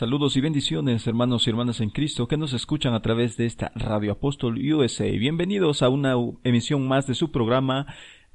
Saludos y bendiciones, hermanos y hermanas en Cristo que nos escuchan a través de esta Radio Apóstol USA. Bienvenidos a una emisión más de su programa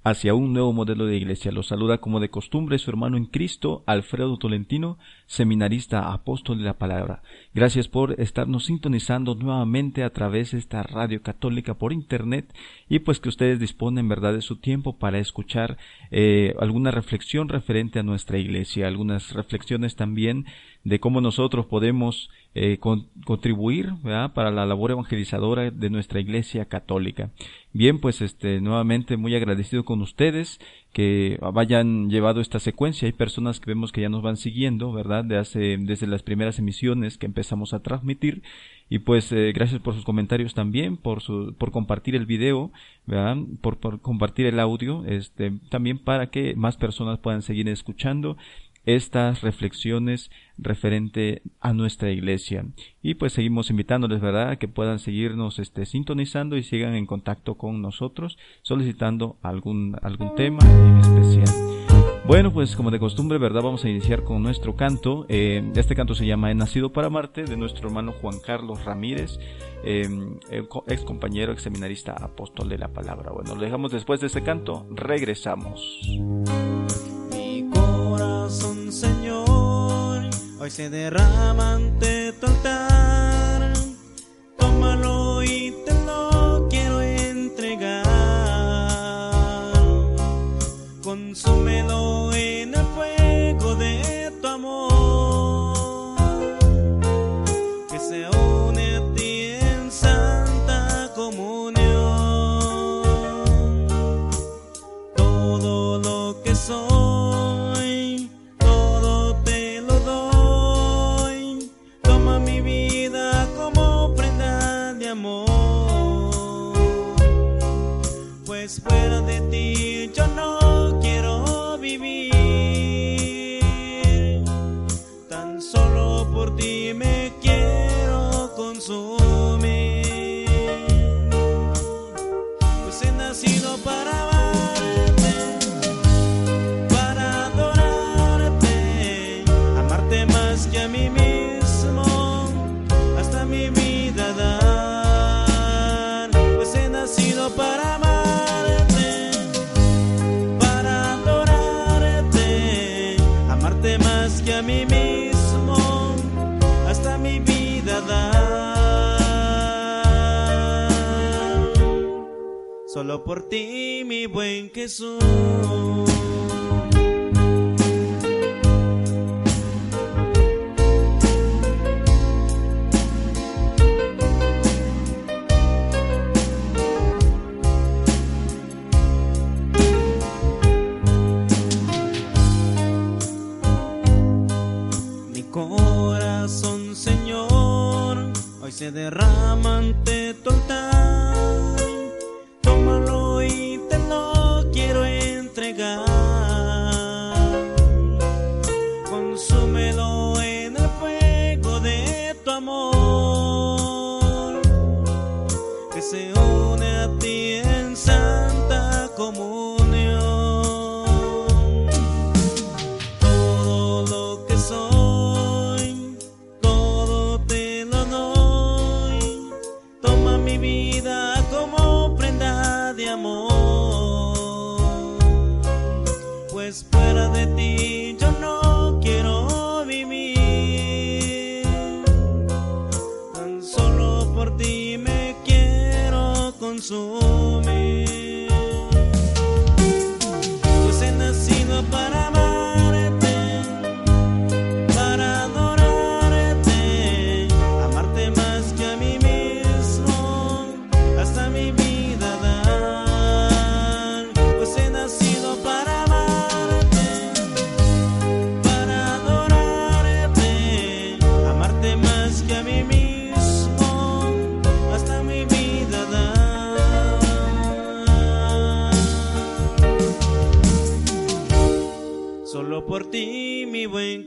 hacia un nuevo modelo de iglesia. Los saluda como de costumbre su hermano en Cristo, Alfredo Tolentino, seminarista apóstol de la palabra. Gracias por estarnos sintonizando nuevamente a través de esta radio católica por internet y pues que ustedes disponen verdad de su tiempo para escuchar eh, alguna reflexión referente a nuestra iglesia, algunas reflexiones también de cómo nosotros podemos eh, contribuir para la labor evangelizadora de nuestra iglesia católica. Bien, pues este nuevamente muy agradecido con ustedes que vayan llevado esta secuencia. Hay personas que vemos que ya nos van siguiendo, ¿verdad? De hace, desde las primeras emisiones que empezamos a transmitir. Y pues eh, gracias por sus comentarios también, por su, por compartir el video, ¿verdad? Por, por compartir el audio, este, también para que más personas puedan seguir escuchando estas reflexiones referente a nuestra iglesia. Y pues seguimos invitándoles, ¿verdad?, a que puedan seguirnos este, sintonizando y sigan en contacto con nosotros solicitando algún, algún tema en especial. Bueno, pues como de costumbre, ¿verdad? Vamos a iniciar con nuestro canto. Eh, este canto se llama He nacido para Marte, de nuestro hermano Juan Carlos Ramírez, eh, ex compañero, ex seminarista, apóstol de la palabra. Bueno, lo dejamos después de este canto, regresamos. Hoy se derrama ante tu altar.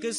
Y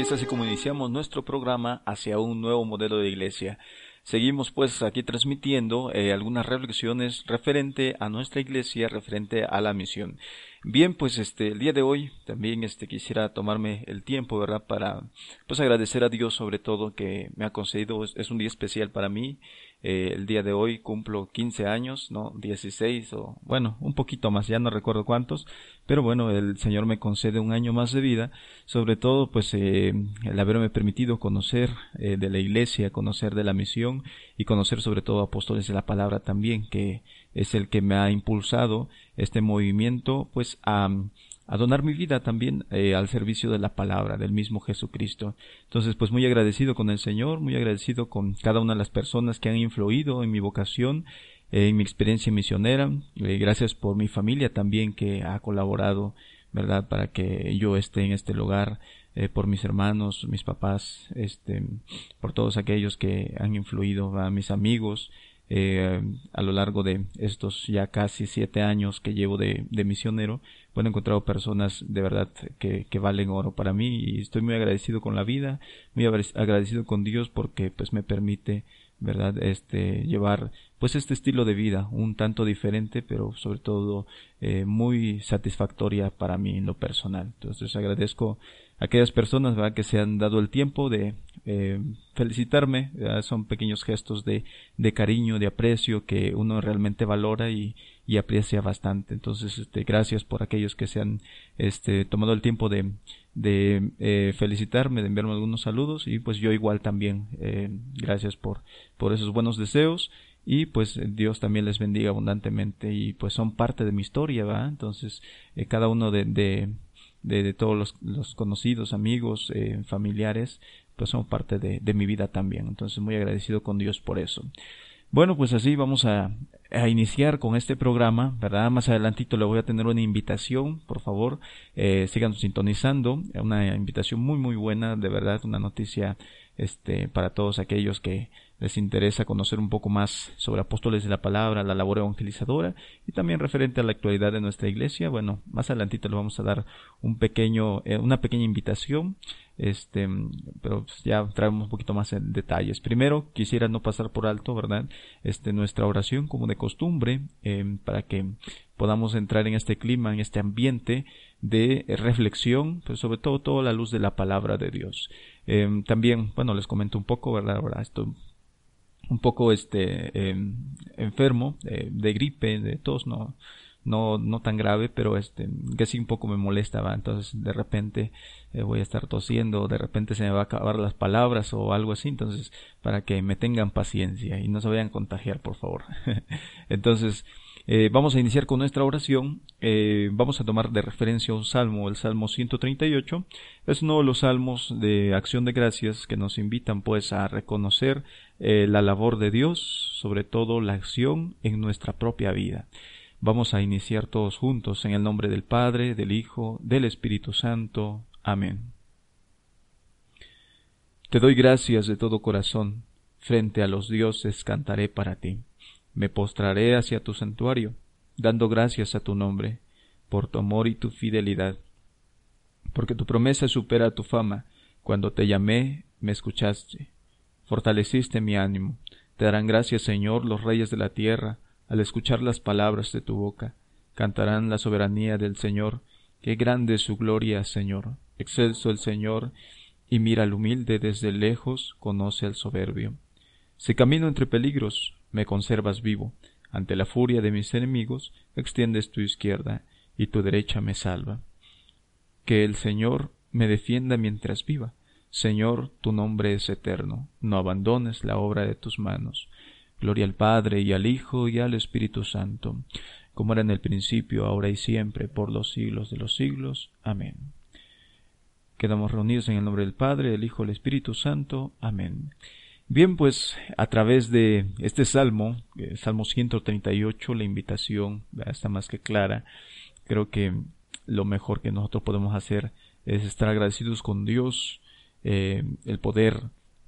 es así como iniciamos nuestro programa hacia un nuevo modelo de iglesia. Seguimos pues aquí transmitiendo eh, algunas reflexiones referente a nuestra iglesia, referente a la misión. Bien, pues este el día de hoy también este quisiera tomarme el tiempo, ¿verdad? Para pues agradecer a Dios sobre todo que me ha concedido es, un día especial para mí. Eh, el día de hoy cumplo 15 años, ¿no? 16 o bueno, un poquito más, ya no recuerdo cuántos, pero bueno, el Señor me concede un año más de vida, sobre todo pues eh, el haberme permitido conocer eh, de la iglesia, conocer de la misión y conocer sobre todo apóstoles de la palabra también, que es el que me ha impulsado este movimiento pues a, a donar mi vida también eh, al servicio de la palabra del mismo Jesucristo. Entonces, pues muy agradecido con el Señor, muy agradecido con cada una de las personas que han influido en mi vocación en mi experiencia misionera. Eh, gracias por mi familia también que ha colaborado, ¿verdad?, para que yo esté en este lugar, eh, por mis hermanos, mis papás, este, por todos aquellos que han influido, a mis amigos, eh, a lo largo de estos ya casi siete años que llevo de, misionero, bueno, he encontrado personas de verdad que, valen oro para mí y estoy muy agradecido con la vida, muy agradecido con Dios porque pues me permite verdad este llevar pues este estilo de vida un tanto diferente pero sobre todo eh, muy satisfactoria para mí en lo personal. Entonces agradezco aquellas personas ¿verdad? que se han dado el tiempo de eh, felicitarme son pequeños gestos de, de cariño de aprecio que uno realmente valora y, y aprecia bastante entonces este gracias por aquellos que se han este tomado el tiempo de de eh, felicitarme, de enviarme algunos saludos y pues yo igual también eh, gracias por, por esos buenos deseos y pues Dios también les bendiga abundantemente y pues son parte de mi historia, ¿va? Entonces eh, cada uno de, de, de, todos los, los, conocidos, amigos, eh, familiares, pues son parte de, de mi vida también. Entonces muy agradecido con Dios por eso. Bueno, pues así vamos a, a, iniciar con este programa, ¿verdad? Más adelantito le voy a tener una invitación, por favor, eh, sigan sintonizando, una invitación muy muy buena, de verdad, una noticia este para todos aquellos que les interesa conocer un poco más sobre apóstoles de la palabra, la labor evangelizadora y también referente a la actualidad de nuestra iglesia. Bueno, más adelantito le vamos a dar un pequeño, eh, una pequeña invitación, este, pero pues ya traemos un poquito más en detalles. Primero, quisiera no pasar por alto, ¿verdad? Este, nuestra oración como de costumbre, em, para que podamos entrar en este clima, en este ambiente de reflexión, pues sobre todo toda la luz de la palabra de Dios. Em, también, bueno, les comento un poco, ¿verdad? Ahora esto un poco este em, enfermo eh, de gripe de tos no no no tan grave pero este que sí un poco me molestaba entonces de repente eh, voy a estar tosiendo de repente se me va a acabar las palabras o algo así entonces para que me tengan paciencia y no se vayan a contagiar por favor entonces eh, vamos a iniciar con nuestra oración. Vamos a tomar de referencia un salmo, el Salmo 138. Es uno de los salmos de acción de gracias que nos invitan pues a reconocer eh, la labor de Dios, sobre todo la acción en nuestra propia vida. Vamos a iniciar todos juntos en el nombre del Padre, del Hijo, del Espíritu Santo. Amén. Te doy gracias de todo corazón. Frente a los dioses cantaré para ti me postraré hacia tu santuario, dando gracias a tu nombre, por tu amor y tu fidelidad. Porque tu promesa supera tu fama. Cuando te llamé, me escuchaste. Fortaleciste mi ánimo. Te darán gracias, Señor, los reyes de la tierra, al escuchar las palabras de tu boca. Cantarán la soberanía del Señor. Qué grande es su gloria, Señor. Excelso el Señor, y mira al humilde desde lejos, conoce al soberbio. Si camino entre peligros, me conservas vivo. Ante la furia de mis enemigos, extiendes tu izquierda y tu derecha me salva. Que el Señor me defienda mientras viva. Señor, tu nombre es eterno, no abandones la obra de tus manos. Gloria al Padre y al Hijo y al Espíritu Santo, como era en el principio, ahora y siempre, por los siglos de los siglos. Amén. Quedamos reunidos en el nombre del Padre, del Hijo y del Espíritu Santo. Amén. Bien, pues a través de este salmo, eh, Salmo 138, la invitación está más que clara. Creo que lo mejor que nosotros podemos hacer es estar agradecidos con Dios, eh, el poder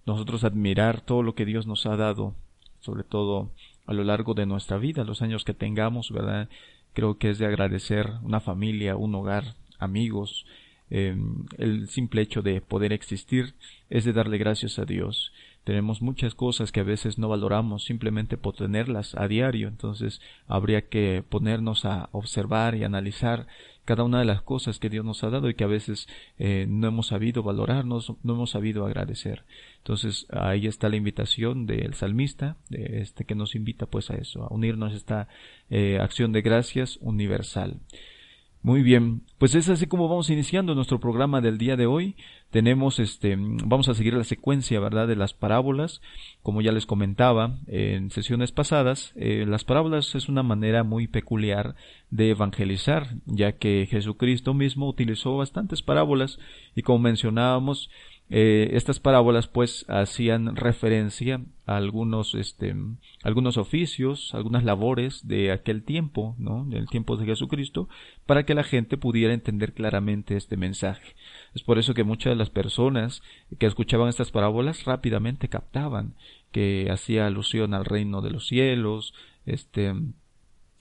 nosotros admirar todo lo que Dios nos ha dado, sobre todo a lo largo de nuestra vida, los años que tengamos, ¿verdad? Creo que es de agradecer una familia, un hogar, amigos, eh, el simple hecho de poder existir es de darle gracias a Dios. Tenemos muchas cosas que a veces no valoramos simplemente por tenerlas a diario, entonces habría que ponernos a observar y analizar cada una de las cosas que Dios nos ha dado y que a veces eh, no hemos sabido valorarnos, no hemos sabido agradecer. Entonces ahí está la invitación del salmista, de este que nos invita pues a eso, a unirnos a esta eh, acción de gracias universal. Muy bien, pues es así como vamos iniciando nuestro programa del día de hoy. Tenemos este, vamos a seguir la secuencia, ¿verdad?, de las parábolas. Como ya les comentaba en sesiones pasadas, eh, las parábolas es una manera muy peculiar de evangelizar, ya que Jesucristo mismo utilizó bastantes parábolas y como mencionábamos, eh, estas parábolas pues hacían referencia a algunos este algunos oficios algunas labores de aquel tiempo no del tiempo de Jesucristo para que la gente pudiera entender claramente este mensaje es por eso que muchas de las personas que escuchaban estas parábolas rápidamente captaban que hacía alusión al reino de los cielos este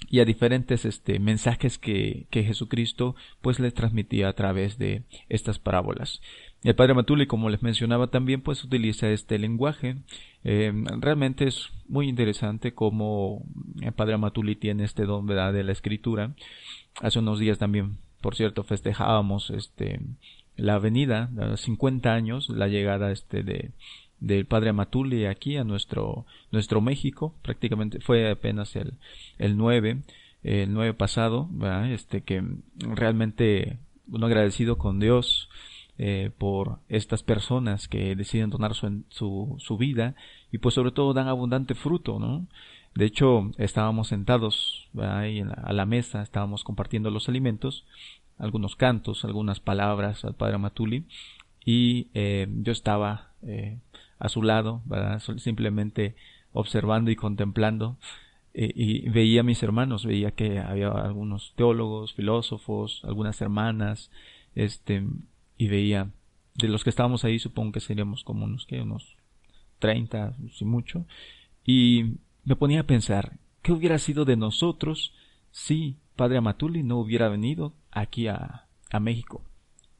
y a diferentes este, mensajes que, que Jesucristo pues les transmitía a través de estas parábolas. El padre Matuli, como les mencionaba también, pues utiliza este lenguaje. Eh, realmente es muy interesante cómo el padre Matuli tiene este don ¿verdad? de la escritura. Hace unos días también, por cierto, festejábamos este la venida, 50 años, la llegada este de del padre Matuli aquí a nuestro nuestro México, prácticamente fue apenas el el 9 el 9 pasado, este que realmente uno agradecido con Dios eh, por estas personas que deciden donar su, su, su, vida y pues sobre todo dan abundante fruto, ¿no? De hecho, estábamos sentados ahí a la mesa, estábamos compartiendo los alimentos, algunos cantos, algunas palabras al padre Matuli y eh, yo estaba eh, a su lado, simplemente observando y contemplando eh, y veía a mis hermanos, veía que había algunos teólogos, filósofos, algunas hermanas, este, y veía de los que estábamos ahí supongo que seríamos como unos que unos 30 si mucho. Y me ponía a pensar qué hubiera sido de nosotros si padre Amatuli no hubiera venido aquí a, a México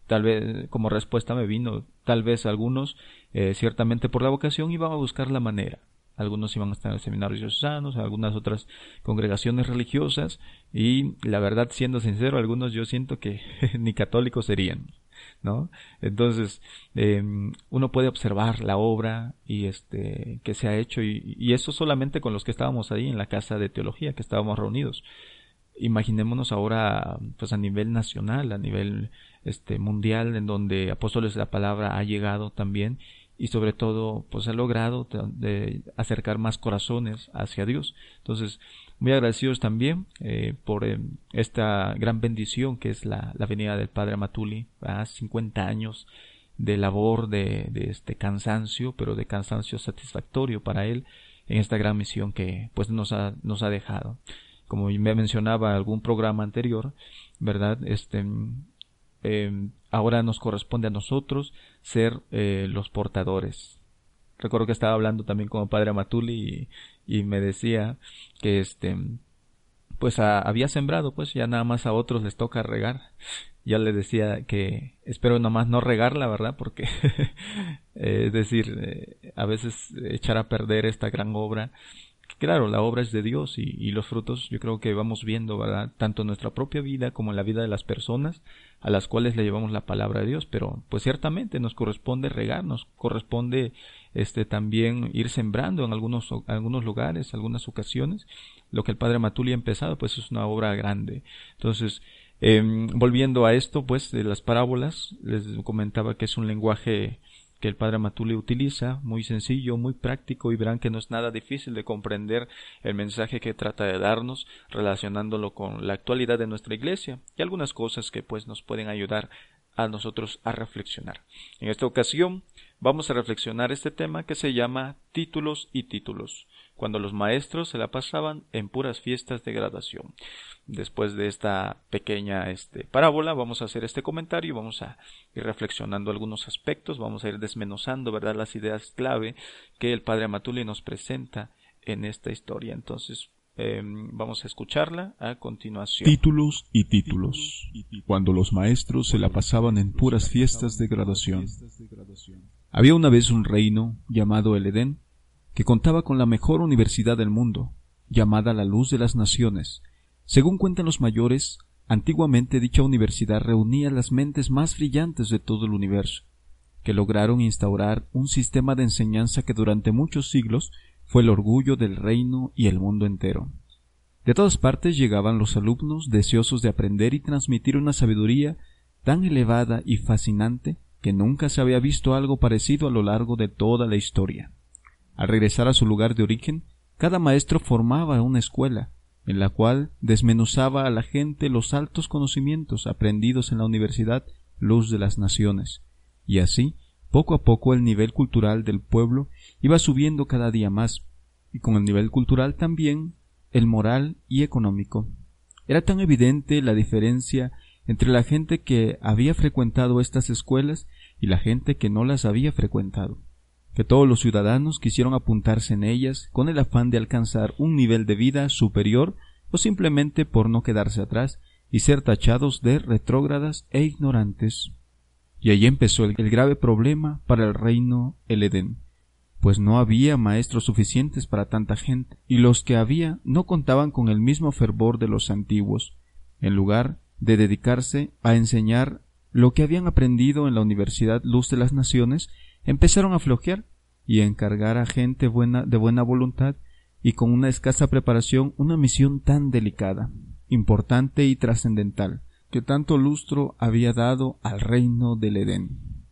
tal vez como respuesta me vino tal vez algunos eh, ciertamente por la vocación iban a buscar la manera. Algunos iban a estar en seminarios diocesanos, algunas otras congregaciones religiosas y la verdad siendo sincero algunos yo siento que ni católicos serían ¿no? Entonces, em, uno puede observar la obra y este que se ha hecho y, y, eso solamente con los que estábamos ahí en la casa de teología, que estábamos reunidos. Imaginémonos ahora, pues a nivel nacional, a nivel este mundial, en donde apóstoles de la palabra ha llegado también y sobre todo, pues ha logrado de acercar más corazones hacia Dios. Entonces, muy agradecidos también eh, por eh, esta gran bendición que es la, la venida del Padre Matuli a 50 años de labor, de, de, este cansancio, pero de cansancio satisfactorio para él en esta gran misión que pues nos ha, nos ha dejado. Como me mencionaba en algún programa anterior, ¿verdad? Este, eh, ahora nos corresponde a nosotros ser eh, los portadores recuerdo que estaba hablando también con el padre Matuli y, me decía que este pues había sembrado pues ya nada más a otros les toca regar. Ya le decía que espero nada más no regarla verdad porque es decir eh, a veces echar a perder esta gran obra claro, la obra es de Dios y, y, los frutos yo creo que vamos viendo, ¿verdad? Tanto en nuestra propia vida como en la vida de las personas a las cuales le llevamos la palabra de Dios, pero pues ciertamente nos corresponde regar, nos corresponde este también ir sembrando en algunos, algunos lugares, algunas ocasiones. Lo que el Padre Matuli ha empezado, pues es una obra grande. Entonces, eh, volviendo a esto, pues de las parábolas, les comentaba que es un lenguaje que el padre Matuli utiliza, muy sencillo, muy práctico y verán que no es nada difícil de comprender el mensaje que trata de darnos relacionándolo con la actualidad de nuestra iglesia y algunas cosas que pues nos pueden ayudar a nosotros a reflexionar. En esta ocasión vamos a reflexionar este tema que se llama títulos y títulos. cuando los maestros se la pasaban en puras fiestas de graduación. Después de esta pequeña este, parábola, vamos a hacer este comentario y vamos a ir reflexionando algunos aspectos, vamos a ir desmenuzando, ¿verdad?, las ideas clave que el padre Amatuli nos presenta en esta historia. Entonces, em, vamos a escucharla a continuación. Títulos y títulos. Cuando los maestros se la pasaban en puras fiestas de graduación. Había una vez un reino llamado el Edén, que contaba con la mejor universidad del mundo, llamada la Luz de las Naciones. Según cuentan los mayores, antiguamente dicha universidad reunía las mentes más brillantes de todo el universo, que lograron instaurar un sistema de enseñanza que durante muchos siglos fue el orgullo del reino y el mundo entero. De todas partes llegaban los alumnos deseosos de aprender y transmitir una sabiduría tan elevada y fascinante que nunca se había visto algo parecido a lo largo de toda la historia. Al regresar a su lugar de origen, cada maestro formaba una escuela, en la cual desmenuzaba a la gente los altos conocimientos aprendidos en la Universidad Luz de las Naciones, y así, poco a poco el nivel cultural del pueblo iba subiendo cada día más, y con el nivel cultural también el moral y económico. Era tan evidente la diferencia entre la gente que había frecuentado estas escuelas y la gente que no las había frecuentado que todos los ciudadanos quisieron apuntarse en ellas con el afán de alcanzar un nivel de vida superior o simplemente por no quedarse atrás y ser tachados de retrógradas e ignorantes. Y allí empezó el, grave problema para el reino el Edén, pues no había maestros suficientes para tanta gente, y los que había no contaban con el mismo fervor de los antiguos. En lugar de dedicarse a enseñar lo que habían aprendido en la Universidad Luz de las Naciones, empezaron a flojear y a encargar a gente buena, de buena voluntad y con una escasa preparación una misión tan delicada, importante y trascendental, que tanto lustro había dado al reino del Edén.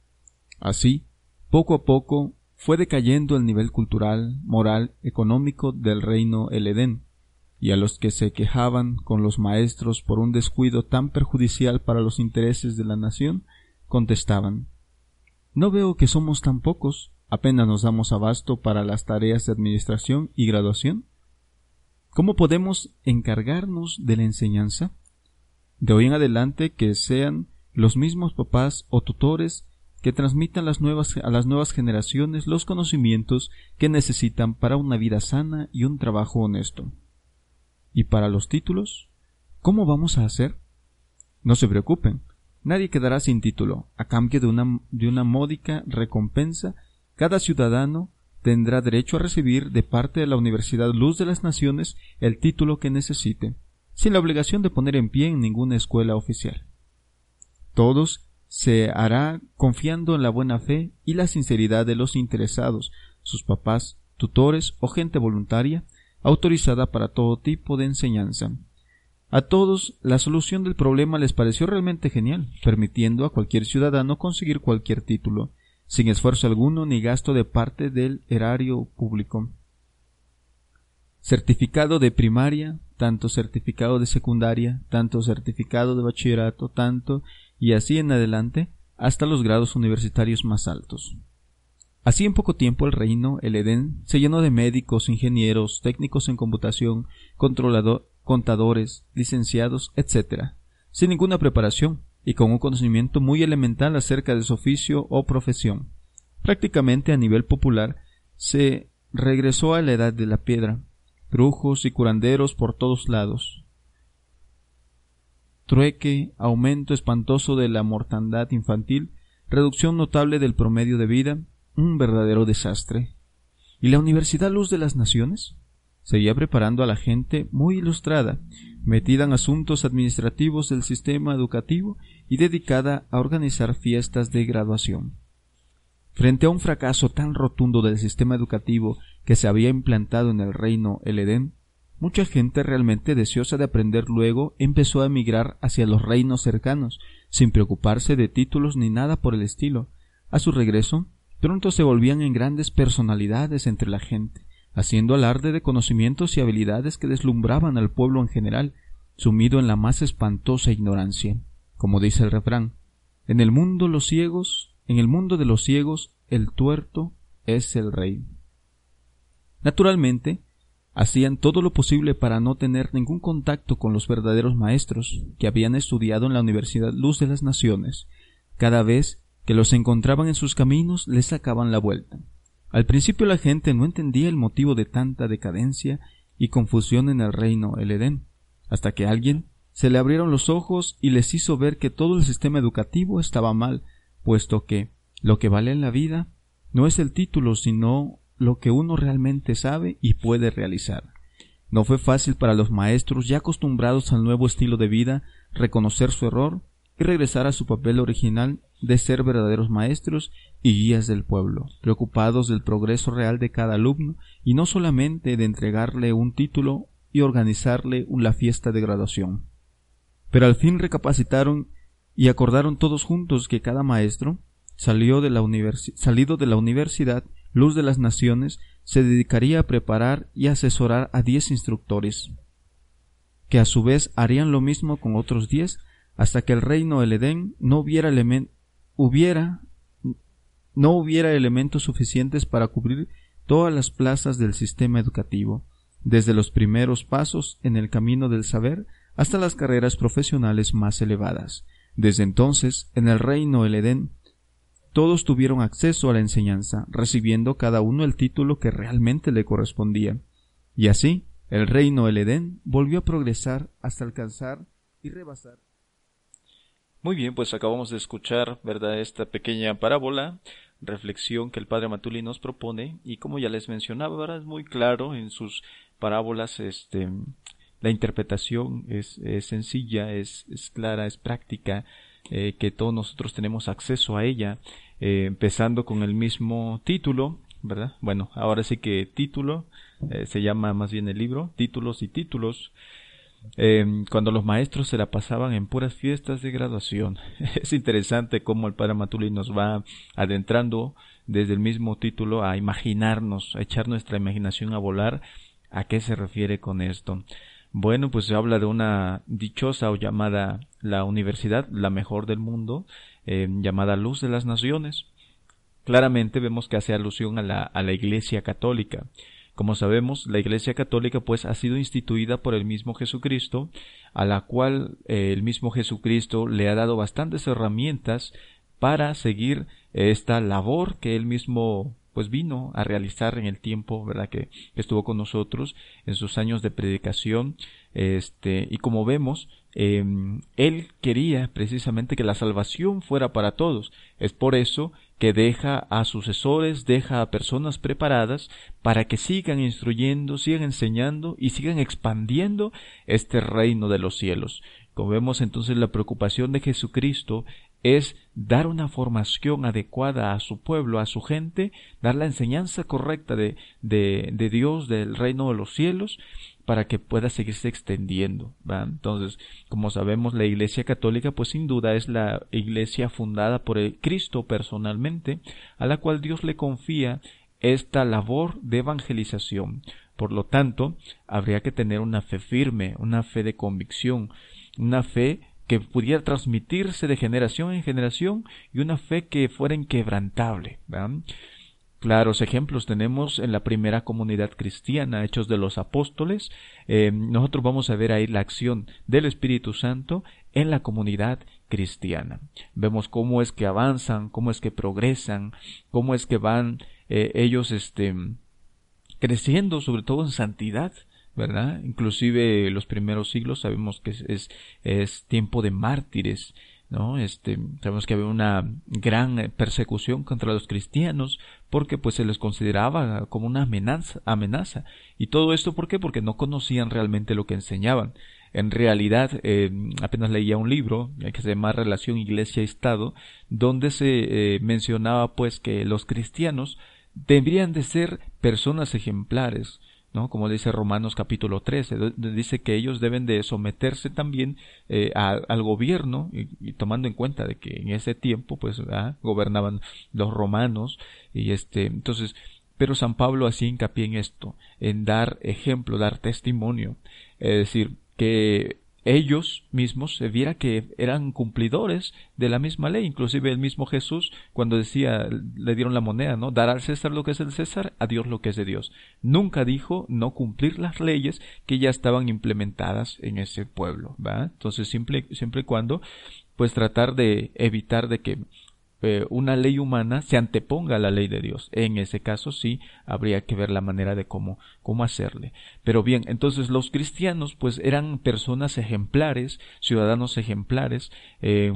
Así, poco a poco, fue decayendo el nivel cultural, moral, económico del reino el Edén, y a los que se quejaban con los maestros por un descuido tan perjudicial para los intereses de la nación, contestaban no veo que somos tan pocos, apenas nos damos abasto para las tareas de administración y graduación. ¿Cómo podemos encargarnos de la enseñanza? De hoy en adelante que sean los mismos papás o tutores que transmitan las nuevas, a las nuevas generaciones los conocimientos que necesitan para una vida sana y un trabajo honesto. ¿Y para los títulos? ¿Cómo vamos a hacer? No se preocupen, Nadie quedará sin título. A cambio de una, de una módica recompensa, cada ciudadano tendrá derecho a recibir de parte de la Universidad Luz de las Naciones el título que necesite, sin la obligación de poner en pie en ninguna escuela oficial. Todos se hará confiando en la buena fe y la sinceridad de los interesados, sus papás, tutores o gente voluntaria, autorizada para todo tipo de enseñanza. A todos la solución del problema les pareció realmente genial, permitiendo a cualquier ciudadano conseguir cualquier título, sin esfuerzo alguno ni gasto de parte del erario público. Certificado de primaria, tanto certificado de secundaria, tanto certificado de bachillerato, tanto y así en adelante hasta los grados universitarios más altos. Así en poco tiempo el reino, el Edén, se llenó de médicos, ingenieros, técnicos en computación, contadores, licenciados, etc., sin ninguna preparación y con un conocimiento muy elemental acerca de su oficio o profesión. Prácticamente a nivel popular se regresó a la edad de la piedra, brujos y curanderos por todos lados. Trueque, aumento espantoso de la mortandad infantil, reducción notable del promedio de vida, un verdadero desastre. ¿Y la Universidad Luz de las Naciones? seguía preparando a la gente muy ilustrada, metida en asuntos administrativos del sistema educativo y dedicada a organizar fiestas de graduación. Frente a un fracaso tan rotundo del sistema educativo que se había implantado en el reino el Edén, mucha gente realmente deseosa de aprender luego empezó a emigrar hacia los reinos cercanos, sin preocuparse de títulos ni nada por el estilo. A su regreso, pronto se volvían en grandes personalidades entre la gente, haciendo alarde de conocimientos y habilidades que deslumbraban al pueblo en general, sumido en la más espantosa ignorancia. Como dice el refrán, en el mundo los ciegos, en el mundo de los ciegos, el tuerto es el rey. Naturalmente, hacían todo lo posible para no tener ningún contacto con los verdaderos maestros que habían estudiado en la Universidad Luz de las Naciones. Cada vez que los encontraban en sus caminos les sacaban la vuelta. Al principio la gente no entendía el motivo de tanta decadencia y confusión en el reino el Edén, hasta que alguien se le abrieron los ojos y les hizo ver que todo el sistema educativo estaba mal, puesto que lo que vale en la vida no es el título, sino lo que uno realmente sabe y puede realizar. No fue fácil para los maestros ya acostumbrados al nuevo estilo de vida reconocer su error y regresar a su papel original de ser verdaderos maestros y guías del pueblo, preocupados del progreso real de cada alumno y no solamente de entregarle un título y organizarle la fiesta de graduación. Pero al fin recapacitaron y acordaron todos juntos que cada maestro salió de la salido de la universidad Luz de las Naciones se dedicaría a preparar y asesorar a diez instructores, que a su vez harían lo mismo con otros diez hasta que el reino del Edén no hubiera, no hubiera elementos suficientes para cubrir todas las plazas del sistema educativo, desde los primeros pasos en el camino del saber hasta las carreras profesionales más elevadas. Desde entonces, en el reino del Edén, todos tuvieron acceso a la enseñanza, recibiendo cada uno el título que realmente le correspondía. Y así, el reino del Edén volvió a progresar hasta alcanzar y rebasar. Muy bien, pues acabamos de escuchar, ¿verdad?, esta pequeña parábola, reflexión que el padre Matuli nos propone, y como ya les mencionaba, ¿verdad? es muy claro en sus parábolas, este, la interpretación es, sencilla, es, es, clara, es práctica, eh, que todos nosotros tenemos acceso a ella, eh, empezando con el mismo título, ¿verdad? Bueno, ahora sí que título, eh, se llama más bien el libro, títulos y títulos, cuando los maestros se la pasaban en puras fiestas de graduación. es interesante cómo el Padre Matuli nos va adentrando desde el mismo título a imaginarnos, a echar nuestra imaginación a volar a qué se refiere con esto. Bueno, pues se habla de una dichosa o llamada la universidad, la mejor del mundo, eh, llamada Luz de las Naciones. Claramente vemos que hace alusión a la, a la Iglesia Católica. Como sabemos, la Iglesia Católica pues ha sido instituida por el mismo Jesucristo, a la cual eh, el mismo Jesucristo le ha dado bastantes herramientas para seguir esta labor que él mismo pues vino a realizar en el tiempo, ¿verdad? Que, estuvo con nosotros en sus años de predicación, este, y como vemos, em, él quería precisamente que la salvación fuera para todos. Es por eso que deja a sucesores, deja a personas preparadas para que sigan instruyendo, sigan enseñando y sigan expandiendo este reino de los cielos. Como vemos entonces la preocupación de Jesucristo es dar una formación adecuada a su pueblo, a su gente, dar la enseñanza correcta de, de, de Dios, del reino de los cielos, para que pueda seguirse extendiendo. Entonces, como sabemos, la Iglesia Católica, pues sin duda es la iglesia fundada por el Cristo personalmente, a la cual Dios le confía esta labor de evangelización. Por lo tanto, habría que tener una fe firme, una fe de convicción, una fe que pudiera transmitirse de generación en generación y una fe que fuera inquebrantable. Claros ejemplos tenemos en la primera comunidad cristiana, Hechos de los Apóstoles. Eh, nosotros vamos a ver ahí la acción del Espíritu Santo en la comunidad cristiana. Vemos cómo es que avanzan, cómo es que progresan, cómo es que van eh, ellos este, creciendo, sobre todo en santidad. ¿verdad? Inclusive los primeros siglos sabemos que es, es, tiempo de mártires, ¿no? Este, sabemos que había una gran persecución contra los cristianos porque pues se les consideraba como una amenaza, amenaza. Y todo esto ¿por qué? Porque no conocían realmente lo que enseñaban. En realidad, eh, apenas leía un libro eh, que se llama Relación Iglesia-Estado, donde se eh, mencionaba pues que los cristianos deberían de ser personas ejemplares, Como dice Romanos capítulo 13, dice que ellos deben de someterse también eh, al gobierno y, tomando en cuenta de que en ese tiempo pues gobernaban los romanos y este entonces pero San Pablo hacía hincapié en esto, en dar ejemplo, dar testimonio, es decir, que ellos mismos se viera que eran cumplidores de la misma ley. Inclusive el mismo Jesús, cuando decía, le dieron la moneda, ¿no? Dar al César lo que es del César, a Dios lo que es de Dios. Nunca dijo no cumplir las leyes que ya estaban implementadas en ese pueblo, ¿va? Entonces, siempre, siempre y cuando, pues tratar de evitar de que eh, una ley humana se anteponga a la ley de Dios. En ese caso sí habría que ver la manera de cómo, cómo hacerle. Pero bien, entonces los cristianos pues eran personas ejemplares, ciudadanos ejemplares, eh,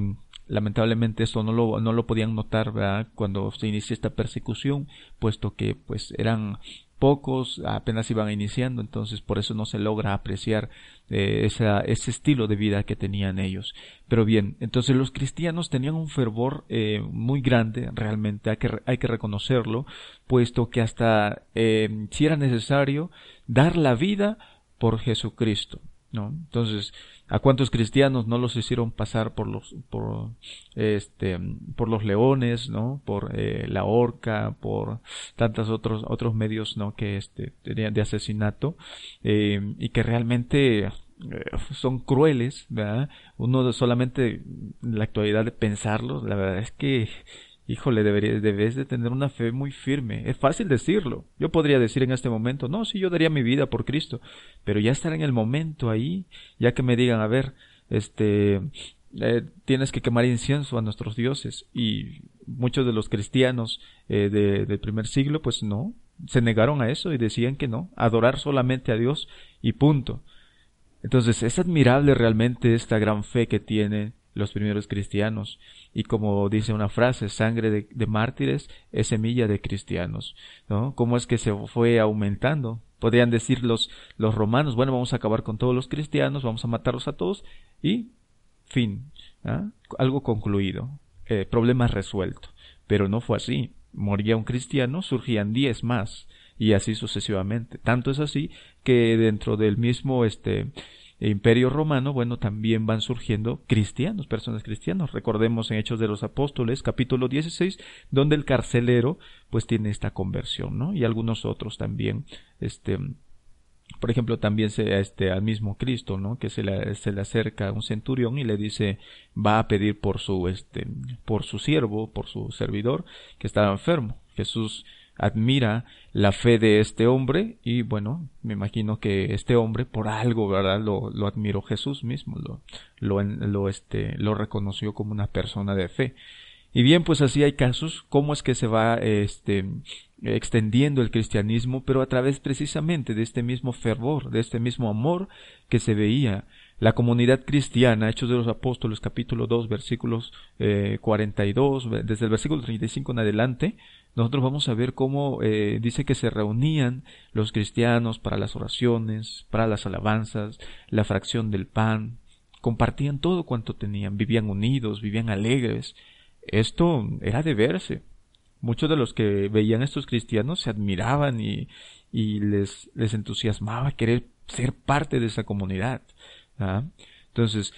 lamentablemente esto no lo, no lo podían notar cuando se inició esta persecución, puesto que pues eran pocos apenas iban iniciando, entonces por eso no se logra apreciar eh, ese estilo de vida que tenían ellos. Pero bien, entonces los cristianos tenían un fervor eh, muy grande, realmente hay que, hay que reconocerlo, puesto que hasta eh, si era necesario dar la vida por Jesucristo. ¿No? Entonces, ¿a cuántos cristianos no los hicieron pasar por los, por, este, por los leones, ¿no? Por eh, la horca, por tantos otros, otros medios, ¿no? Que este, de asesinato, eh, y que realmente eh, son crueles, ¿verdad? Uno solamente en la actualidad de pensarlo, la verdad es que híjole, debería, debes de tener una fe muy firme. Es fácil decirlo. Yo podría decir en este momento, no, sí, yo daría mi vida por Cristo, pero ya estar en el momento ahí, ya que me digan, a ver, este, eh, tienes que quemar incienso a nuestros dioses y muchos de los cristianos eh, del primer siglo, pues no, se negaron a eso y decían que no, adorar solamente a Dios y punto. Entonces es admirable realmente esta gran fe que tiene los primeros cristianos. Y como dice una frase, sangre de, mártires es semilla de cristianos. ¿no? ¿Cómo es que se fue aumentando? Podrían decir los, los romanos, bueno, vamos a acabar con todos los cristianos, vamos a matarlos a todos y fin. ¿ah? Algo concluido, eh, problema resuelto. Pero no fue así. Moría un cristiano, surgían diez más y así sucesivamente. Tanto es así que dentro del mismo este Imperio Romano, bueno, también van surgiendo cristianos, personas cristianas. Recordemos en Hechos de los Apóstoles, capítulo 16, donde el carcelero, pues tiene esta conversión, ¿no? Y algunos otros también, este, por ejemplo, también se, este, al mismo Cristo, ¿no? Que se le, se le acerca a un centurión y le dice, va a pedir por su, este, por su siervo, por su servidor, que estaba enfermo. Jesús admira la fe de este hombre y bueno, me imagino que este hombre por algo, ¿verdad? Lo, lo admiró Jesús mismo, lo, lo, lo, este, lo reconoció como una persona de fe. Y bien, pues así hay casos, cómo es que se va este, extendiendo el cristianismo, pero a través precisamente de este mismo fervor, de este mismo amor que se veía. La comunidad cristiana, Hechos de los Apóstoles, capítulo 2, versículos eh, 42, desde el versículo 35 en adelante, nosotros vamos a ver cómo eh, dice que se reunían los cristianos para las oraciones, para las alabanzas, la fracción del pan, compartían todo cuanto tenían, vivían unidos, vivían alegres. Esto era de verse. Muchos de los que veían a estos cristianos se admiraban y, les, les entusiasmaba querer ser parte de esa comunidad. ¿ah? Entonces,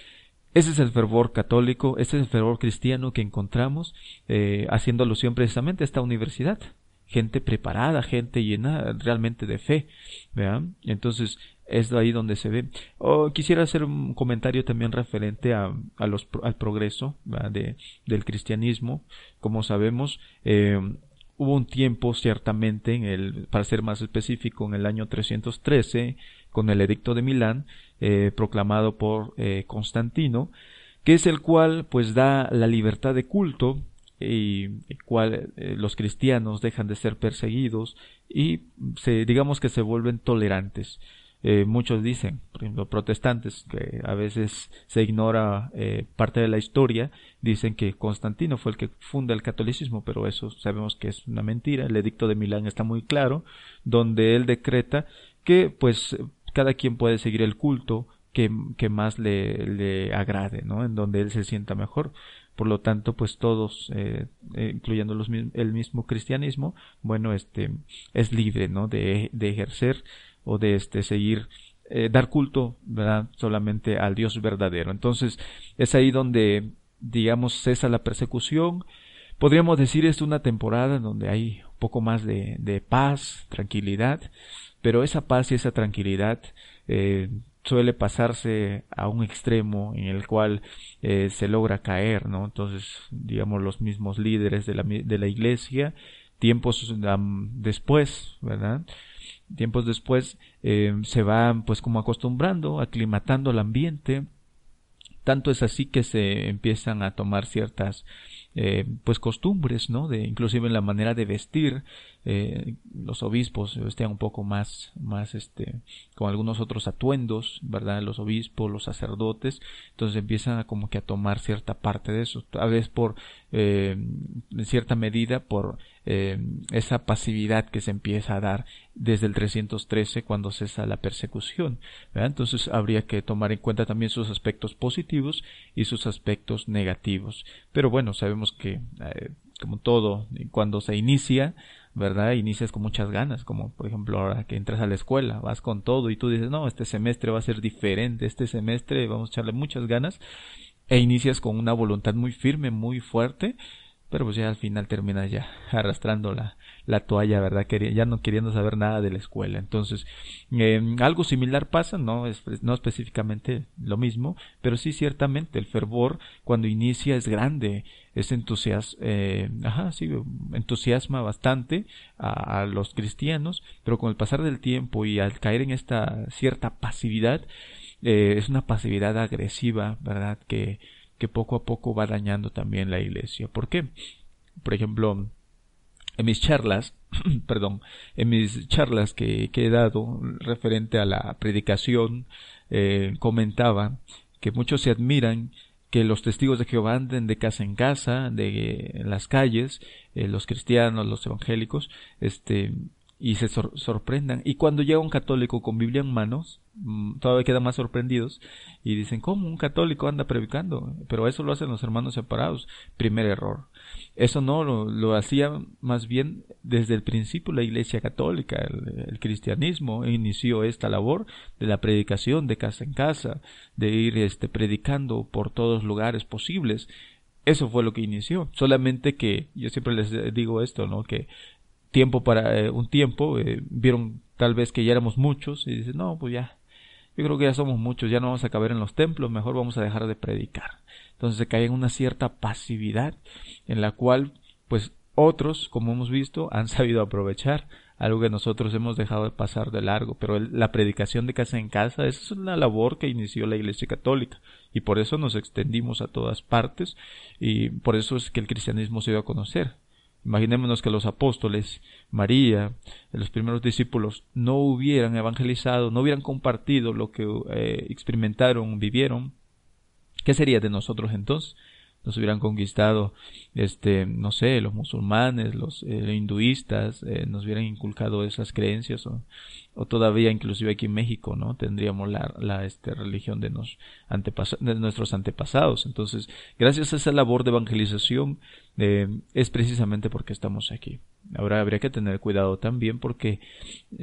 ese es el fervor católico, ese es el fervor cristiano que encontramos eh, haciendo alusión precisamente a esta universidad. Gente preparada, gente llena realmente de fe. ¿vean? Entonces, es ahí donde se ve. Oh, quisiera hacer un comentario también referente a, a los, al progreso de, del cristianismo. Como sabemos, eh, hubo un tiempo ciertamente, en el, para ser más específico, en el año 313, con el edicto de Milán, eh, proclamado por eh, Constantino, que es el cual pues da la libertad de culto y el cual eh, los cristianos dejan de ser perseguidos y se digamos que se vuelven tolerantes. muchos dicen, por ejemplo, protestantes, que a veces se ignora parte de la historia, dicen que Constantino fue el que funda el catolicismo, pero eso sabemos que es una mentira. El edicto de Milán está muy claro, donde él decreta que pues cada quien puede seguir el culto que, que más le, le, agrade, ¿no? En donde él se sienta mejor. Por lo tanto, pues todos, eh, eh incluyendo los, el mismo cristianismo, bueno, este, es libre, ¿no? De, de ejercer o de este, seguir, eh, dar culto, ¿verdad? Solamente al Dios verdadero. Entonces, es ahí donde, digamos, cesa la persecución. Podríamos decir es una temporada donde hay un poco más de, de paz, tranquilidad, pero esa paz y esa tranquilidad eh, suele pasarse a un extremo en el cual eh, se logra caer, ¿no? Entonces, digamos, los mismos líderes de la, de la iglesia, tiempos después, ¿verdad? Tiempos después eh, se van pues como acostumbrando, aclimatando al ambiente, tanto es así que se empiezan a tomar ciertas eh, pues costumbres, ¿no? De inclusive en la manera de vestir, eh, los obispos vestían un poco más, más este, con algunos otros atuendos, ¿verdad? Los obispos, los sacerdotes, entonces empiezan a como que a tomar cierta parte de eso, a veces por, eh, en cierta medida por eh, esa pasividad que se empieza a dar desde el 313 cuando cesa la persecución. Entonces habría que tomar en cuenta también sus aspectos positivos y sus aspectos negativos. Pero bueno, sabemos que como todo, cuando se inicia, ¿verdad? Inicias con muchas ganas, como por ejemplo ahora que entras a la escuela, vas con todo y tú dices, no, este semestre va a ser diferente, este semestre vamos a echarle muchas ganas e inicias con una voluntad muy firme, muy fuerte pero pues ya al final terminas ya arrastrando la, la toalla, ¿verdad? Ya no queriendo saber nada de la escuela. Entonces, eh, algo similar pasa, no, es, no específicamente lo mismo, pero sí ciertamente el fervor cuando inicia es grande, es entusias, eh, ajá, sí, entusiasma bastante a, a, los cristianos, pero con el pasar del tiempo y al caer en esta cierta pasividad, eh, es una pasividad agresiva, ¿verdad? Que, que poco a poco va dañando también la iglesia. ¿Por qué? Por ejemplo, en mis charlas, perdón, en mis charlas que, he dado referente a la predicación, eh, comentaba que muchos se admiran que los testigos de Jehová anden de casa en casa, de las calles, eh, los cristianos, los evangélicos, este, y se sorprendan. Y cuando llega un católico con Biblia en manos, mm, todavía quedan más sorprendidos y dicen, ¿cómo un católico anda predicando? Pero eso lo hacen los hermanos separados. Primer error. Eso no lo, lo hacía más bien desde el principio la Iglesia Católica. El, cristianismo inició esta labor de la predicación de casa en casa, de ir este, predicando por todos lugares posibles. Eso fue lo que inició. Solamente que yo siempre les digo esto, ¿no? Que tiempo para eh, un tiempo, eh, vieron tal vez que ya éramos muchos y dicen, no, pues ya, yo creo que ya somos muchos, ya no vamos a caber en los templos, mejor vamos a dejar de predicar. Entonces se cae en una cierta pasividad en la cual, pues otros, como hemos visto, han sabido aprovechar algo que nosotros hemos dejado de pasar de largo, pero la predicación de casa en casa, esa es una labor que inició la Iglesia Católica y por eso nos extendimos a todas partes y por eso es que el cristianismo se dio a conocer. Imaginémonos que los apóstoles, María, los primeros discípulos no hubieran evangelizado, no hubieran compartido lo que eh, experimentaron, vivieron. ¿Qué sería de nosotros entonces? Nos hubieran conquistado, este, no sé, los musulmanes, los eh, hinduistas, eh, nos hubieran inculcado esas creencias o, todavía inclusive aquí en México, ¿no? Tendríamos la, la este, religión de, nos de nuestros antepasados. Entonces, gracias a esa labor de evangelización, eh, es precisamente porque estamos aquí. Ahora habría que tener cuidado también porque,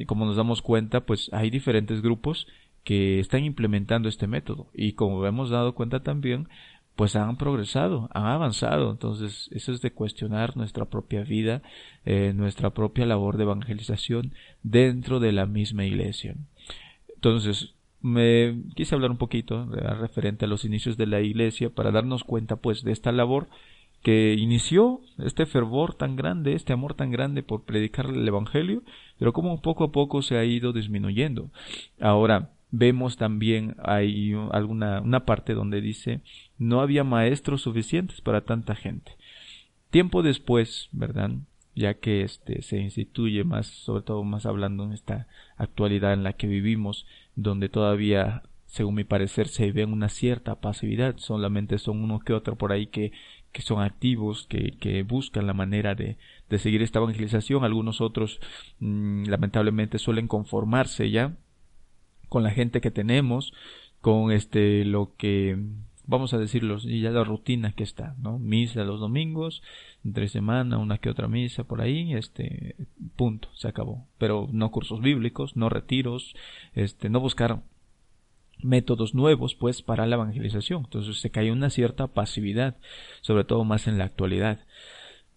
como nos damos cuenta, pues hay diferentes grupos que están implementando este método y como hemos dado cuenta también pues han progresado, han avanzado. Entonces, eso es de cuestionar nuestra propia vida, eh, nuestra propia labor de evangelización dentro de la misma iglesia. Entonces, me quise hablar un poquito referente a los inicios de la iglesia para darnos cuenta pues de esta labor que inició este fervor tan grande, este amor tan grande por predicar el evangelio, pero como poco a poco se ha ido disminuyendo. Ahora, vemos también hay alguna una parte donde dice no había maestros suficientes para tanta gente. Tiempo después, ¿verdad? Ya que este se instituye más, sobre todo más hablando en esta actualidad en la que vivimos, donde todavía, según mi parecer, se ve una cierta pasividad, solamente son uno que otro por ahí que, que son activos, que, que buscan la manera de, de seguir esta evangelización, algunos otros mm, lamentablemente suelen conformarse ya con la gente que tenemos, con este lo que vamos a decirlo y ya la rutina que está, ¿no? Misa los domingos, entre semana una que otra misa por ahí, este punto, se acabó. Pero no cursos bíblicos, no retiros, este no buscar métodos nuevos pues para la evangelización. Entonces se cae una cierta pasividad, sobre todo más en la actualidad.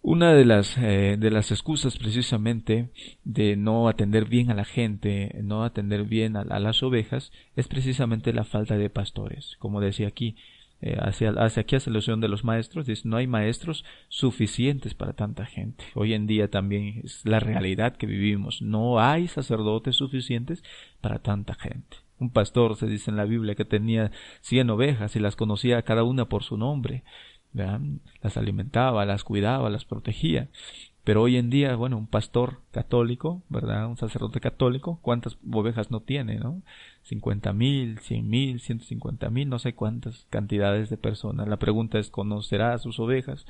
Una de las, eh, de las excusas precisamente de no atender bien a la gente, no atender bien a, las ovejas, es precisamente la falta de pastores. Como decía aquí, eh, hacia, hacia, aquí hace alusión de los maestros, dice, no hay maestros suficientes para tanta gente. Hoy en día también es la realidad que vivimos, no hay sacerdotes suficientes para tanta gente. Un pastor se dice en la Biblia que tenía cien ovejas y las conocía cada una por su nombre las alimentaba, las cuidaba, las protegía. Pero hoy en día, bueno, un pastor católico, ¿verdad? Un sacerdote católico, ¿cuántas ovejas no tiene, no? Cincuenta mil, cien mil, ciento cincuenta mil, no sé cuántas cantidades de personas. La pregunta es, ¿conocerá a sus ovejas?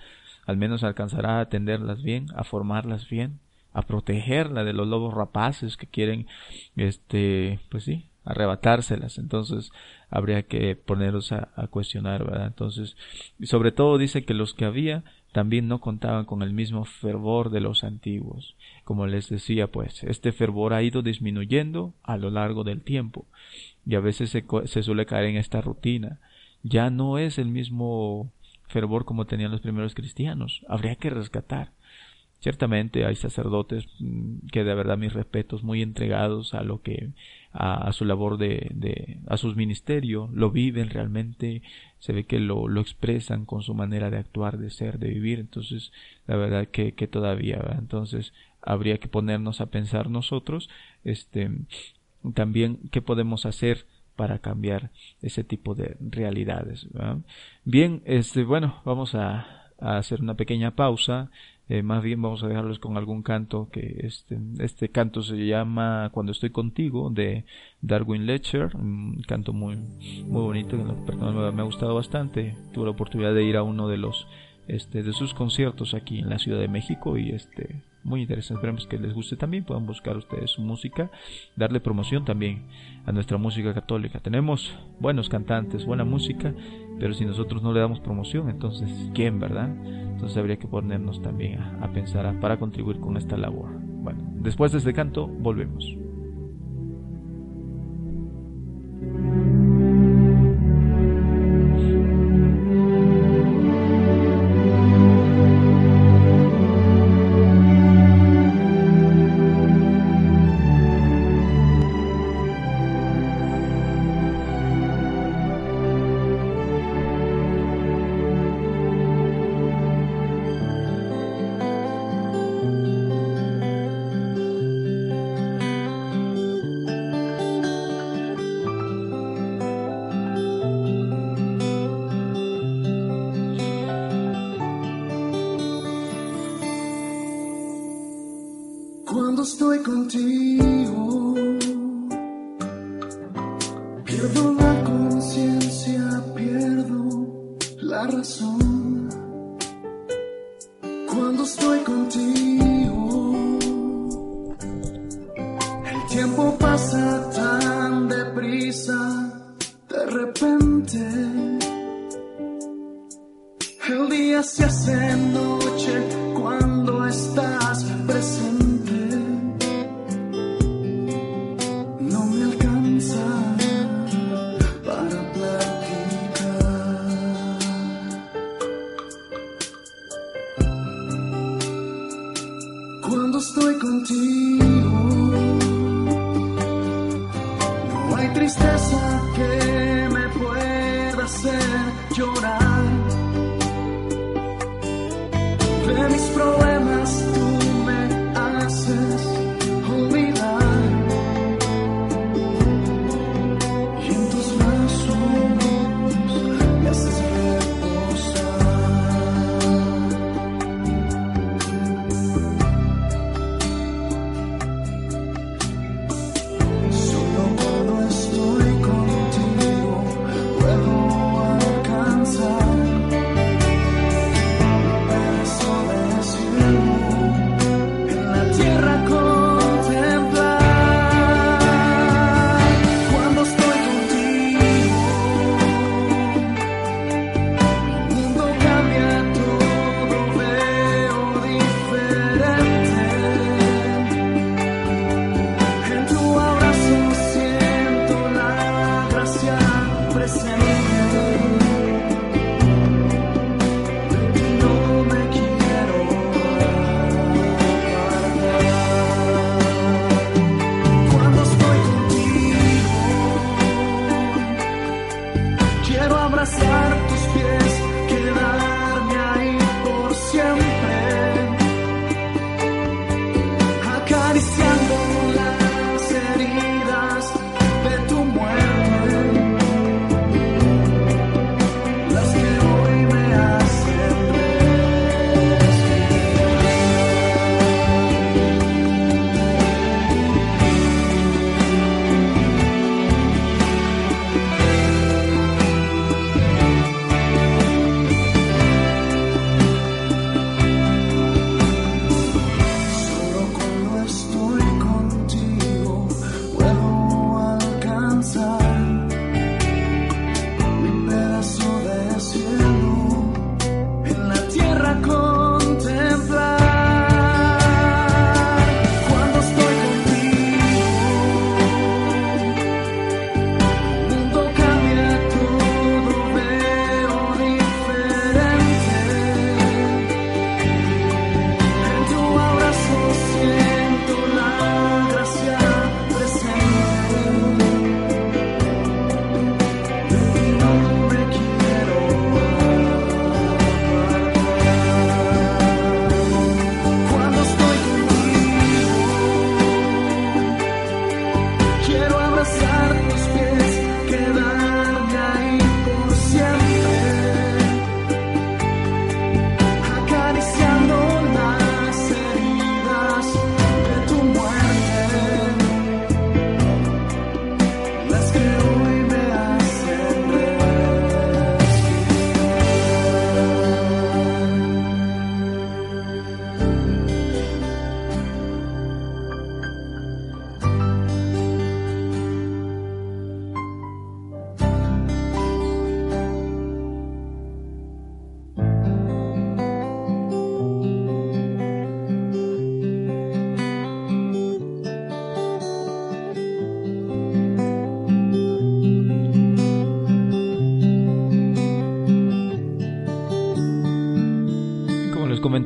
Al menos alcanzará a atenderlas bien, a formarlas bien, a protegerla de los lobos rapaces que quieren, este, pues sí, arrebatárselas. Entonces habría que ponerlos a, cuestionar, ¿verdad? Entonces, y sobre todo dice que los que había también no contaban con el mismo fervor de los antiguos. Como les decía, pues, este fervor ha ido disminuyendo a lo largo del tiempo y a veces se, suele caer en esta rutina. Ya no es el mismo fervor como tenían los primeros cristianos. Habría que rescatar. Ciertamente hay sacerdotes mm, que de verdad mis respetos muy entregados a lo que a, su labor de, de, a sus ministerios, lo viven realmente, se ve que lo, lo expresan con su manera de actuar, de ser, de vivir, entonces la verdad que, que todavía, entonces habría que ponernos a pensar nosotros, este, también qué podemos hacer para cambiar ese tipo de realidades. Bien, este, bueno, vamos a, a hacer una pequeña pausa eh, más bien vamos a dejarlos con algún canto que este, este canto se llama Cuando estoy contigo de Darwin Letcher, un canto muy, muy bonito que me ha gustado bastante. Tuve la oportunidad de ir a uno de los este, de sus conciertos aquí en la Ciudad de México y este muy interesante. Esperemos que les guste también. Puedan buscar ustedes su música, darle promoción también a nuestra música católica. Tenemos buenos cantantes, buena música, pero si nosotros no le damos promoción, entonces, ¿quién, verdad? Entonces habría que ponernos también a, pensar para contribuir con esta labor. Bueno, después de este canto, volvemos.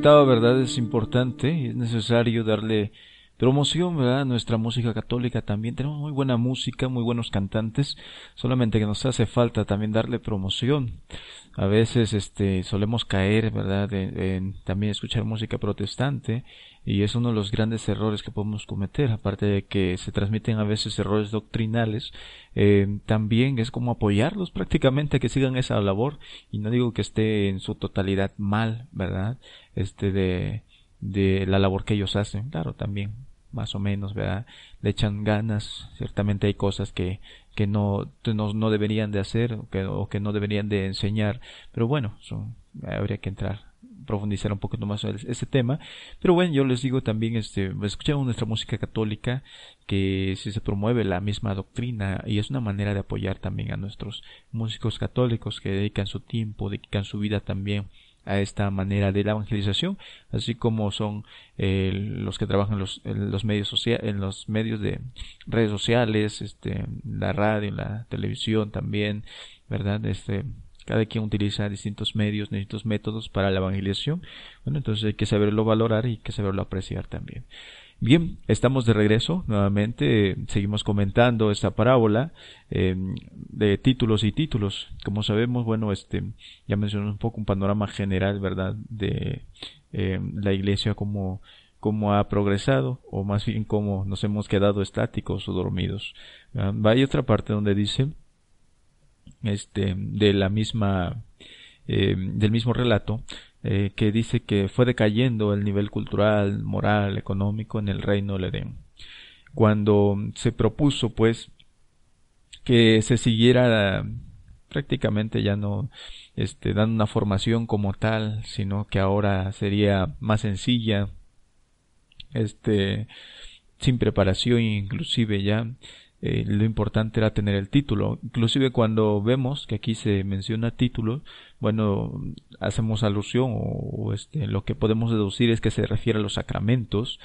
¿Verdad? Es importante y es necesario darle promoción, ¿verdad? Nuestra música católica también. Tenemos muy buena música, muy buenos cantantes, solamente que nos hace falta también darle promoción. A veces, este, solemos caer, ¿verdad? En, también escuchar música protestante y es uno de los grandes errores que podemos cometer, aparte de que se transmiten a veces errores doctrinales, eh, también es como apoyarlos prácticamente a que sigan esa labor y no digo que esté en su totalidad mal, ¿verdad? Este de de la labor que ellos hacen, claro, también más o menos, ¿verdad? Le echan ganas, ciertamente hay cosas que, que no, no, no deberían de hacer o que, o que no deberían de enseñar, pero bueno, son, habría que entrar profundizar un poquito más en ese tema. Pero bueno, yo les digo también, este, escuchamos nuestra música católica, que si se promueve la misma doctrina y es una manera de apoyar también a nuestros músicos católicos que dedican su tiempo, dedican su vida también a esta manera de la evangelización, así como son eh, los que trabajan en los, los medios sociales, en los medios de redes sociales, este, la radio, la televisión también, verdad, este, cada quien utiliza distintos medios, distintos métodos para la evangelización. Bueno, entonces hay que saberlo valorar y hay que saberlo apreciar también. Bien, estamos de regreso nuevamente. seguimos comentando esta parábola em, de títulos y títulos. Como sabemos, bueno, este ya mencionamos un poco un panorama general, ¿verdad? De em, la iglesia como cómo ha progresado o más bien cómo nos hemos quedado estáticos o dormidos. Hay otra parte donde dice este de la misma em, del mismo relato eh, que dice que fue decayendo el nivel cultural, moral, económico en el reino del Edén. Cuando se propuso, pues, que se siguiera prácticamente ya no este, dando una formación como tal, sino que ahora sería más sencilla, este, sin preparación inclusive ya, eh, lo importante era tener el título. Inclusive cuando vemos que aquí se menciona título, bueno, hacemos alusión o, este, lo que podemos deducir es que se refiere a los sacramentos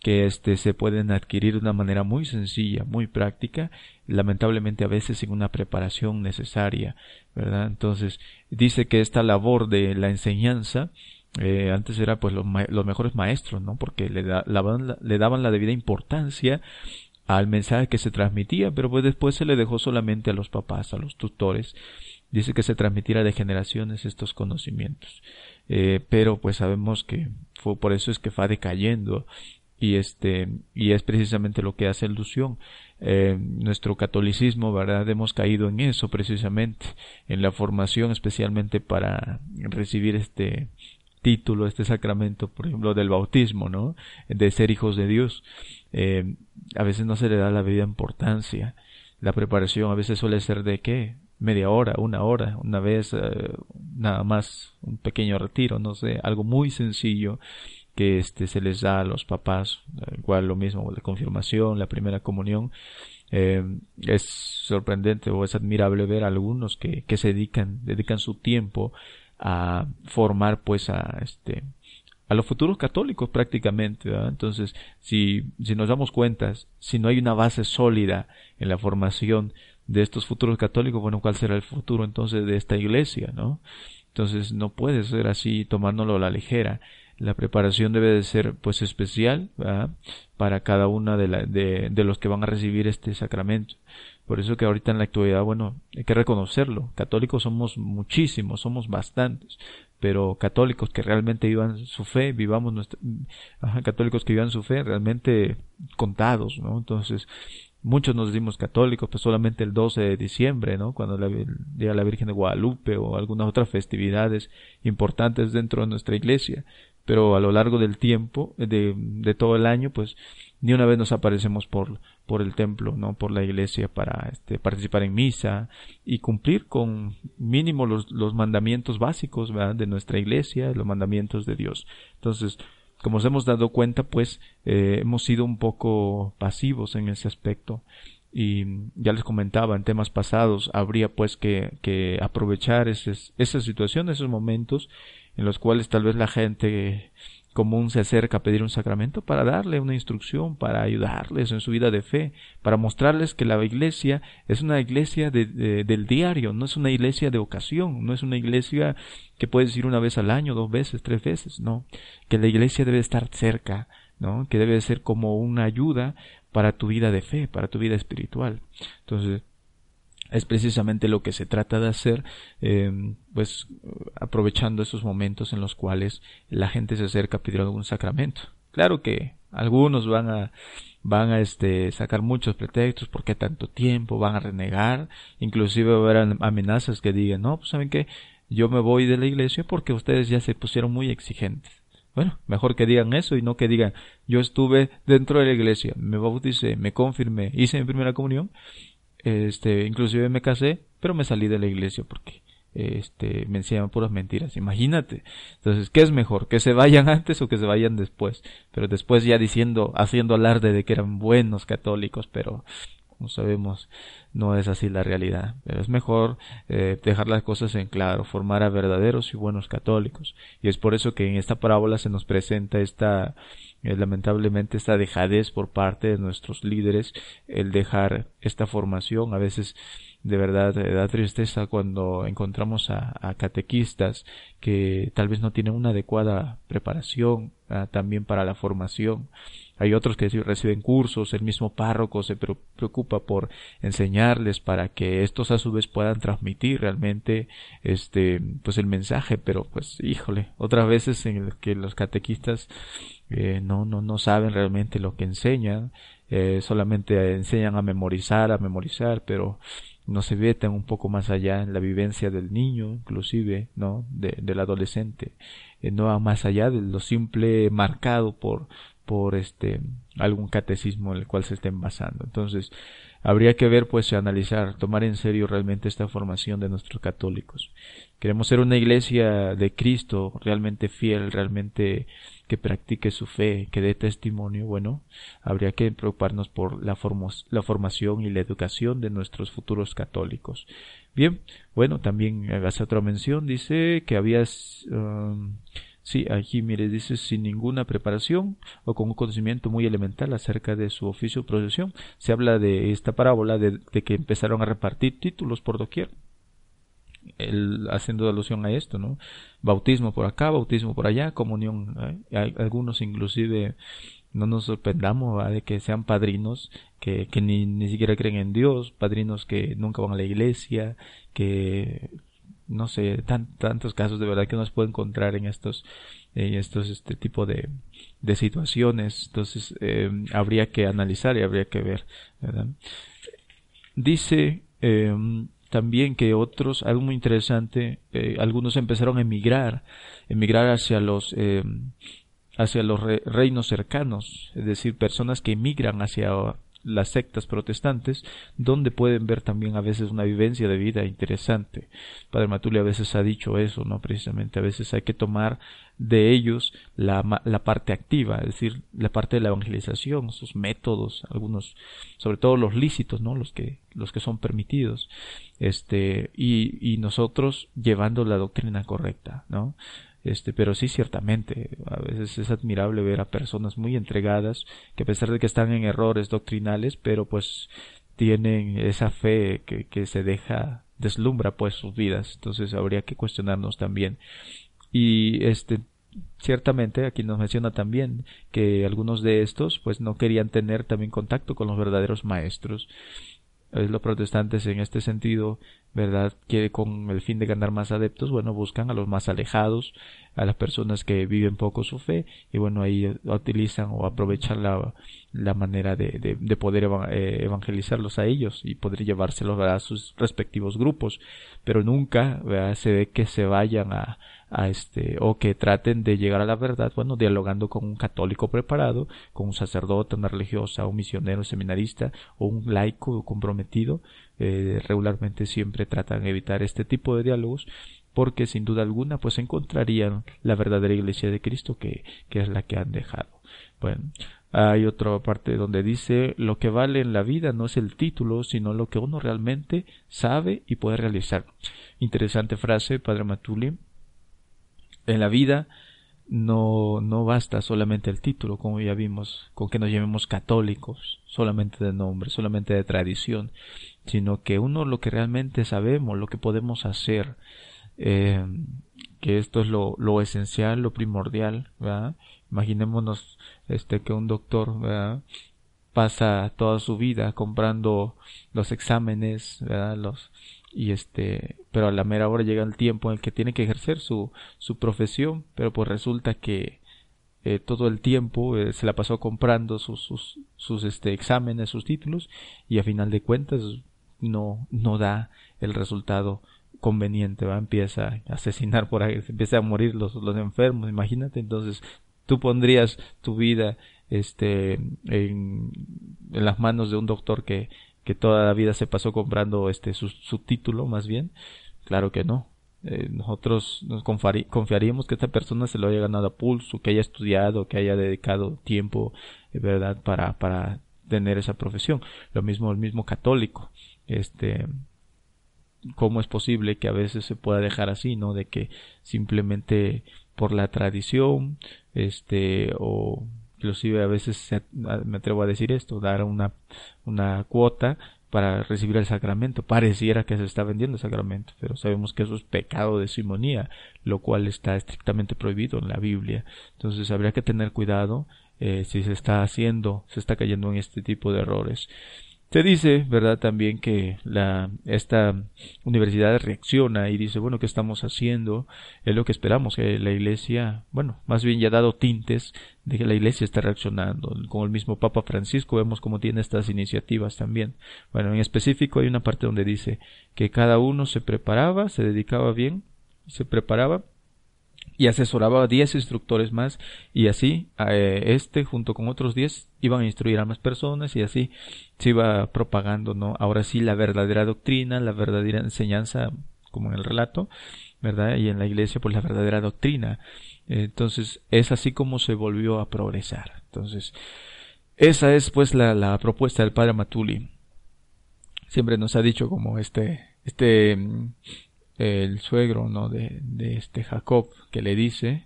que este se pueden adquirir de una manera muy sencilla, muy práctica, lamentablemente a veces sin una preparación necesaria, ¿verdad? Entonces, dice que esta labor de la enseñanza eh, antes era pues los, los, mejores maestros, ¿no? Porque le, le daban la debida importancia al mensaje que se transmitía, pero pues después se le dejó solamente a los papás, a los tutores. Dice que se transmitiera de generaciones estos conocimientos. Eh, pero pues sabemos que fue por eso es que va decayendo y este y es precisamente lo que hace ilusión eh, nuestro catolicismo verdad hemos caído en eso precisamente en la formación especialmente para recibir este título este sacramento por ejemplo del bautismo no de ser hijos de Dios eh, a veces no se le da la debida importancia. La preparación a veces suele ser de qué? Media hora, una hora, una vez, eh, nada más, un pequeño retiro, no sé, algo muy sencillo que este se les da a los papás, igual lo mismo, la confirmación, la primera comunión. Eh, es sorprendente o es admirable ver a algunos que, que se dedican, dedican su tiempo a formar pues a este a los futuros católicos prácticamente. Entonces, si, si nos damos cuenta, si no hay una base sólida en la formación de estos futuros católicos, bueno, ¿cuál será el futuro entonces de esta iglesia? ¿no? Entonces, no puede ser así tomándolo a la ligera. La preparación debe de ser pues especial para cada una de, de, de los que van a recibir este sacramento. Por eso que ahorita en la actualidad, bueno, hay que reconocerlo. Católicos somos muchísimos, somos bastantes pero católicos que realmente vivan su fe, vivamos nuestra, católicos que vivan su fe realmente contados, ¿no? Entonces, muchos nos decimos católicos, pues solamente el 12 de diciembre, ¿no? Cuando la, la Virgen de Guadalupe o algunas otras festividades importantes dentro de nuestra iglesia, pero a lo largo del tiempo, de, de todo el año, pues ni una vez nos aparecemos por, por el templo, no por la iglesia para este, participar en misa y cumplir con mínimo los, los mandamientos básicos de nuestra iglesia, los mandamientos de Dios. Entonces, como nos hemos dado cuenta, pues eh, hemos sido un poco pasivos en ese aspecto y ya les comentaba en temas pasados, habría pues que, que aprovechar esa situación, esos momentos en los cuales tal vez la gente común se acerca a pedir un sacramento para darle una instrucción, para ayudarles en su vida de fe, para mostrarles que la iglesia es una iglesia del diario, no es una iglesia de ocasión, no es una iglesia que puedes ir una vez al año, dos veces, tres veces, no, que la iglesia debe estar cerca, ¿no? que debe ser como una ayuda para tu vida de fe, para tu vida espiritual. Entonces, es precisamente lo que se trata de hacer, em, pues aprovechando esos momentos en los cuales la gente se acerca a pedir algún sacramento. Claro que algunos van a van a este sacar muchos pretextos, ¿por qué tanto tiempo? Van a renegar, inclusive va amenazas que digan, no, pues saben que yo me voy de la iglesia porque ustedes ya se pusieron muy exigentes. Bueno, mejor que digan eso y no que digan, yo estuve dentro de la iglesia, me bauticé, me confirmé, hice mi primera comunión este, inclusive me casé, pero me salí de la iglesia porque este, me enseñaban puras mentiras. Imagínate. Entonces, ¿qué es mejor? ¿Que se vayan antes o que se vayan después? Pero después ya diciendo, haciendo alarde de que eran buenos católicos, pero como sabemos, no es así la realidad. Pero es mejor eh, dejar las cosas en claro, formar a verdaderos y buenos católicos. Y es por eso que en esta parábola se nos presenta esta eh, lamentablemente esta dejadez por parte de nuestros líderes, el dejar esta formación, a veces de verdad eh, da tristeza cuando encontramos a, catequistas que tal vez no tienen una adecuada preparación ah, también para la formación. Hay otros que reciben cursos, el mismo párroco se preocupa por enseñarles para que estos a su vez puedan transmitir realmente este pues el mensaje, pero pues híjole, otras veces en el que los catequistas eh, no, no, no saben realmente lo que enseñan, eh, solamente enseñan a memorizar, a memorizar, pero no se meten un poco más allá en la vivencia del niño, inclusive, ¿no? De, del adolescente, eh, no va más allá de lo simple marcado por por este algún catecismo en el cual se estén basando. Entonces, habría que ver, pues, analizar, tomar en serio realmente esta formación de nuestros católicos. Queremos ser una iglesia de Cristo realmente fiel, realmente que practique su fe, que dé testimonio. Bueno, habría que preocuparnos por la, formación y la educación de nuestros futuros católicos. Bien, bueno, también hace otra mención, dice que habías um, Sí, aquí mire, dice sin ninguna preparación o con un conocimiento muy elemental acerca de su oficio o procesión. Se habla de esta parábola de, que empezaron a repartir títulos por doquier. Haciendo alusión a esto, ¿no? Bautismo por acá, bautismo por allá, comunión. ¿eh? algunos inclusive no nos sorprendamos de que sean padrinos que, que ni, ni siquiera creen en Dios, padrinos que nunca van a la iglesia, que no sé, tantos casos de verdad que uno puede encontrar en estos, en estos, este tipo de, de situaciones. Entonces, eh, habría que analizar y habría que ver. Dice, eh, también que otros, algo muy interesante, eh, algunos empezaron a emigrar, emigrar hacia los, hacia los reinos cercanos, es decir, personas que emigran hacia las sectas protestantes, donde pueden ver también a veces una vivencia de vida interesante. Padre Matuli a veces ha dicho eso, ¿no? Precisamente a veces hay que tomar de ellos la, la parte activa, es decir, la parte de la evangelización, sus métodos, algunos, sobre todo los lícitos, ¿no? Los que, los que son permitidos, este, y, y nosotros llevando la doctrina correcta, ¿no? Este, pero sí, ciertamente, a veces es admirable ver a personas muy entregadas que a pesar de que están en errores doctrinales, pero pues tienen esa fe que, que se deja, deslumbra pues sus vidas. Entonces habría que cuestionarnos también. Y este, ciertamente aquí nos menciona también que algunos de estos pues no querían tener también contacto con los verdaderos maestros los protestantes en este sentido, ¿verdad? Que con el fin de ganar más adeptos, bueno, buscan a los más alejados, a las personas que viven poco su fe, y bueno, ahí utilizan o aprovechan la, la manera de, de, poder eh, evangelizarlos a ellos y poder llevárselos a sus respectivos grupos, pero nunca se ve que se vayan a, este o que traten de llegar a la verdad, bueno, dialogando con un católico preparado, con un sacerdote, una religiosa, un misionero, seminarista o un laico comprometido, eh, regularmente siempre tratan de evitar este tipo de diálogos porque sin duda alguna pues encontrarían la verdadera iglesia de Cristo que, que es la que han dejado. Bueno, hay otra parte donde dice lo que vale en la vida no es el título, sino lo que uno realmente sabe y puede realizar. Interesante frase, Padre Matuli en la vida no, no basta solamente el título, como ya vimos, con que nos llamemos católicos, solamente de nombre, solamente de tradición, sino que uno lo que realmente sabemos, lo que podemos hacer, eh, que esto es lo, lo esencial, lo primordial, ¿verdad? Imaginémonos este que un doctor ¿verdad? pasa toda su vida comprando los exámenes, ¿verdad? Los y este, pero a la mera hora llega el tiempo en el que tiene que ejercer su su profesión, pero pues resulta que eh, todo el tiempo eh, se la pasó comprando sus, sus, sus este, exámenes, sus títulos y a final de cuentas no, no da el resultado conveniente, va, empieza a asesinar por ahí, empieza a morir los, los enfermos, imagínate, entonces tú pondrías tu vida este en, en las manos de un doctor que, que toda la vida se pasó comprando este su, su título más bien claro que no. Eh, nosotros nos confiaríamos que esta persona se lo haya ganado a pulso que haya estudiado que haya dedicado tiempo eh, verdad para para tener esa profesión. Lo mismo el mismo católico este cómo es posible que a veces se pueda dejar así no de que simplemente por la tradición este o inclusive a veces me atrevo a decir esto, dar una, una cuota para recibir el sacramento. Pareciera que se está vendiendo el sacramento, pero sabemos que eso es pecado de simonía, lo cual está estrictamente prohibido en la Biblia. Entonces habría que tener cuidado eh, si se está haciendo, se está cayendo en este tipo de errores. Se dice, ¿verdad? También que la, esta universidad reacciona y dice, bueno, ¿qué estamos haciendo? Es lo que esperamos, que la iglesia, bueno, más bien ya ha dado tintes de que la iglesia está reaccionando. Con el mismo Papa Francisco vemos cómo tiene estas iniciativas también. Bueno, en específico hay una parte donde dice que cada uno se preparaba, se dedicaba bien, se preparaba y asesoraba a 10 instructores más y así eh, este junto con otros 10 iban a instruir a más personas y así se iba propagando, ¿no? Ahora sí la verdadera doctrina, la verdadera enseñanza como en el relato, ¿verdad? Y en la iglesia pues la verdadera doctrina. Entonces es así como se volvió a progresar. Entonces esa es pues la, la propuesta del padre Matuli. Siempre nos ha dicho como este este el suegro no de, de este Jacob que le dice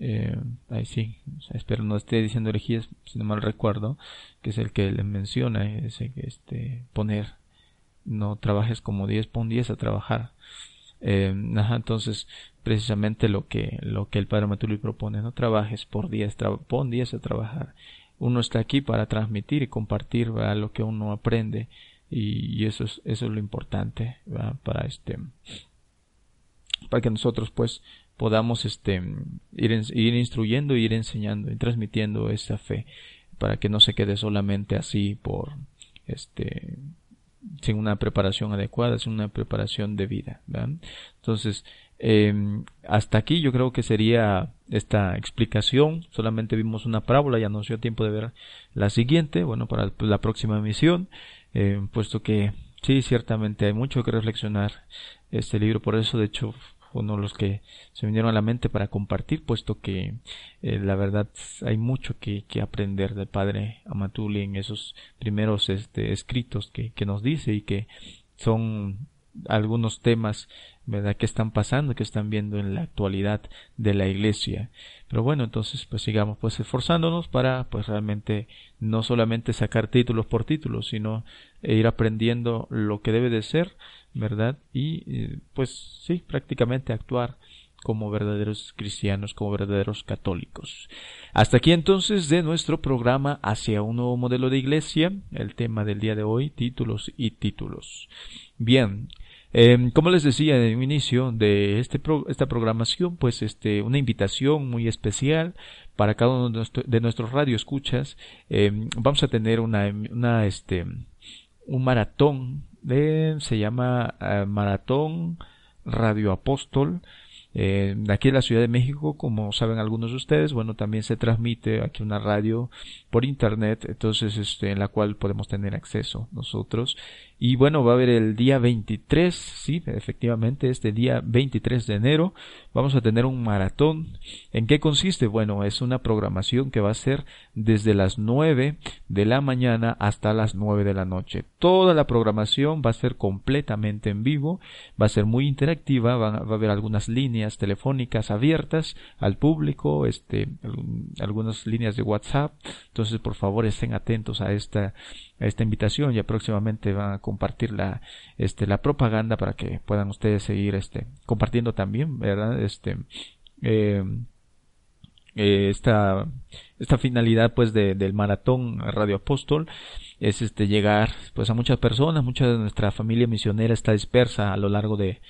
eh, ahí sí espero no esté diciendo herejías si no mal recuerdo que es el que le menciona ese que este poner no trabajes como 10 pon 10 a trabajar. Eh, entonces precisamente lo que lo que el padre Matuli propone no trabajes por 10 pon 10 a trabajar. Uno está aquí para transmitir y compartir lo que uno aprende y, eso es eso es lo importante para este para que nosotros pues podamos este ir, ir instruyendo, ir enseñando y transmitiendo esa fe para que no se quede solamente así por este sin una preparación adecuada, sin una preparación de vida. Entonces, em, hasta aquí yo creo que sería esta explicación. Solamente vimos una parábola, ya nos dio tiempo de ver la siguiente, bueno, para la próxima emisión, em, puesto que sí, ciertamente hay mucho que reflexionar este libro, por eso de hecho uno de los que se vinieron a la mente para compartir, puesto que eh, la verdad hay mucho que, que, aprender del padre Amatuli en esos primeros este, escritos que, que nos dice y que son algunos temas verdad que están pasando que están viendo en la actualidad de la iglesia. Pero bueno entonces pues sigamos pues esforzándonos para pues realmente no solamente sacar títulos por títulos sino ir aprendiendo lo que debe de ser verdad y eh, pues sí prácticamente actuar como verdaderos cristianos, como verdaderos católicos. Hasta aquí entonces de nuestro programa hacia un nuevo modelo de iglesia, el tema del día de hoy, títulos y títulos. Bien, eh, como les decía en el inicio de este esta programación, pues este, una invitación muy especial para cada uno de, nuestros radioescuchas. Eh, vamos a tener una, una, este, un maratón se llama eh, Maratón Radio Apóstol. Eh, aquí en la Ciudad de México, como saben algunos de ustedes, bueno, también se transmite aquí una radio por internet, entonces, este, en la cual podemos tener acceso nosotros Y bueno, va a haber el día 23, sí, efectivamente, este día 23 de enero vamos a tener un maratón. ¿En qué consiste? Bueno, es una programación que va a ser desde las 9 de la mañana hasta las 9 de la noche. Toda la programación va a ser completamente en vivo, va a ser muy interactiva, va, a haber algunas líneas telefónicas abiertas al público, este, algunas líneas de WhatsApp. Entonces, por favor, estén atentos a esta esta invitación. Ya próximamente van a compartir la, este, la propaganda para que puedan ustedes seguir este, compartiendo también, ¿verdad? Este, eh, eh, esta, esta finalidad pues de, del maratón Radio Apóstol es este llegar pues a muchas personas, mucha de nuestra familia misionera está dispersa a lo largo de,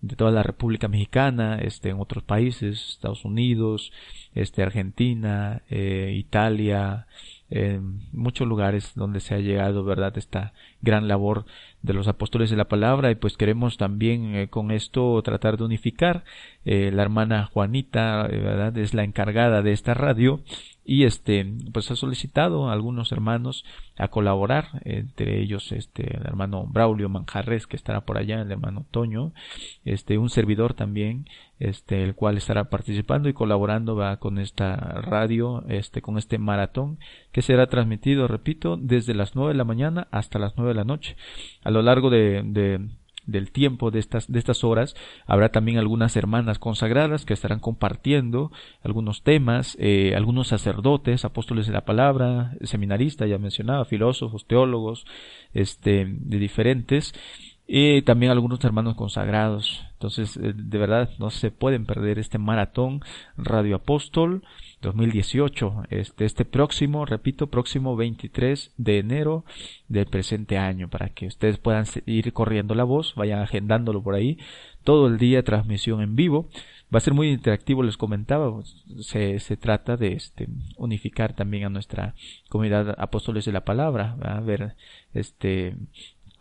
de toda la República Mexicana, este, en otros países, Estados Unidos, este, Argentina, eh, Italia, en muchos lugares donde se ha llegado, ¿verdad?, esta gran labor de los apóstoles de la palabra y pues queremos también eh, con esto tratar de unificar. Eh, la hermana Juanita, eh, ¿verdad?, es la encargada de esta radio y este pues ha solicitado a algunos hermanos a colaborar entre ellos este el hermano Braulio Manjarres que estará por allá el hermano Toño este un servidor también este el cual estará participando y colaborando va con esta radio este con este maratón que será transmitido repito desde las nueve de la mañana hasta las nueve de la noche. A lo largo de, de del tiempo de estas, de estas horas. Habrá también algunas hermanas consagradas que estarán compartiendo algunos temas, eh, algunos sacerdotes, apóstoles de la palabra, seminaristas, ya mencionaba, filósofos, teólogos, este, de diferentes, y también algunos hermanos consagrados. Entonces, eh, de verdad, no se pueden perder este maratón Radio Apóstol 2018, este, este próximo, repito, próximo 23 de enero del presente año, para que ustedes puedan ir corriendo la voz, vayan agendándolo por ahí, todo el día transmisión en vivo. Va a ser muy interactivo, les comentaba, se, se trata de este, unificar también a nuestra comunidad apóstoles de la palabra, a ver, este,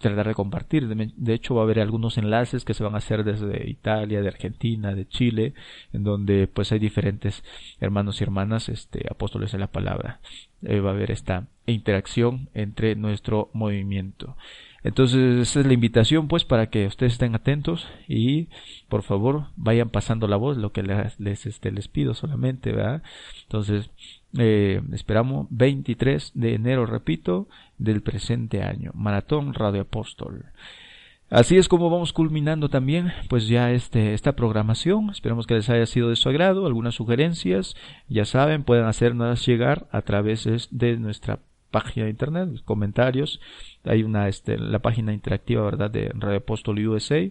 tratar de compartir. De hecho, va a haber algunos enlaces que se van a hacer desde Italia, de Argentina, de Chile, en donde pues hay diferentes hermanos y hermanas, este, apóstoles de la palabra. Eh, va a haber esta interacción entre nuestro movimiento. Entonces, esa es la invitación, pues, para que ustedes estén atentos y, por favor, vayan pasando la voz, lo que les, este, les pido solamente, ¿verdad? Entonces, eh, esperamos 23 de enero, repito, del presente año. Maratón Radio Apóstol. Así es como vamos culminando también, pues ya este, esta programación. Esperamos que les haya sido de su agrado. Algunas sugerencias, ya saben, pueden hacernos llegar a través de nuestra página de internet, comentarios. Hay una, este, la página interactiva, ¿verdad? De Radio Apóstol USA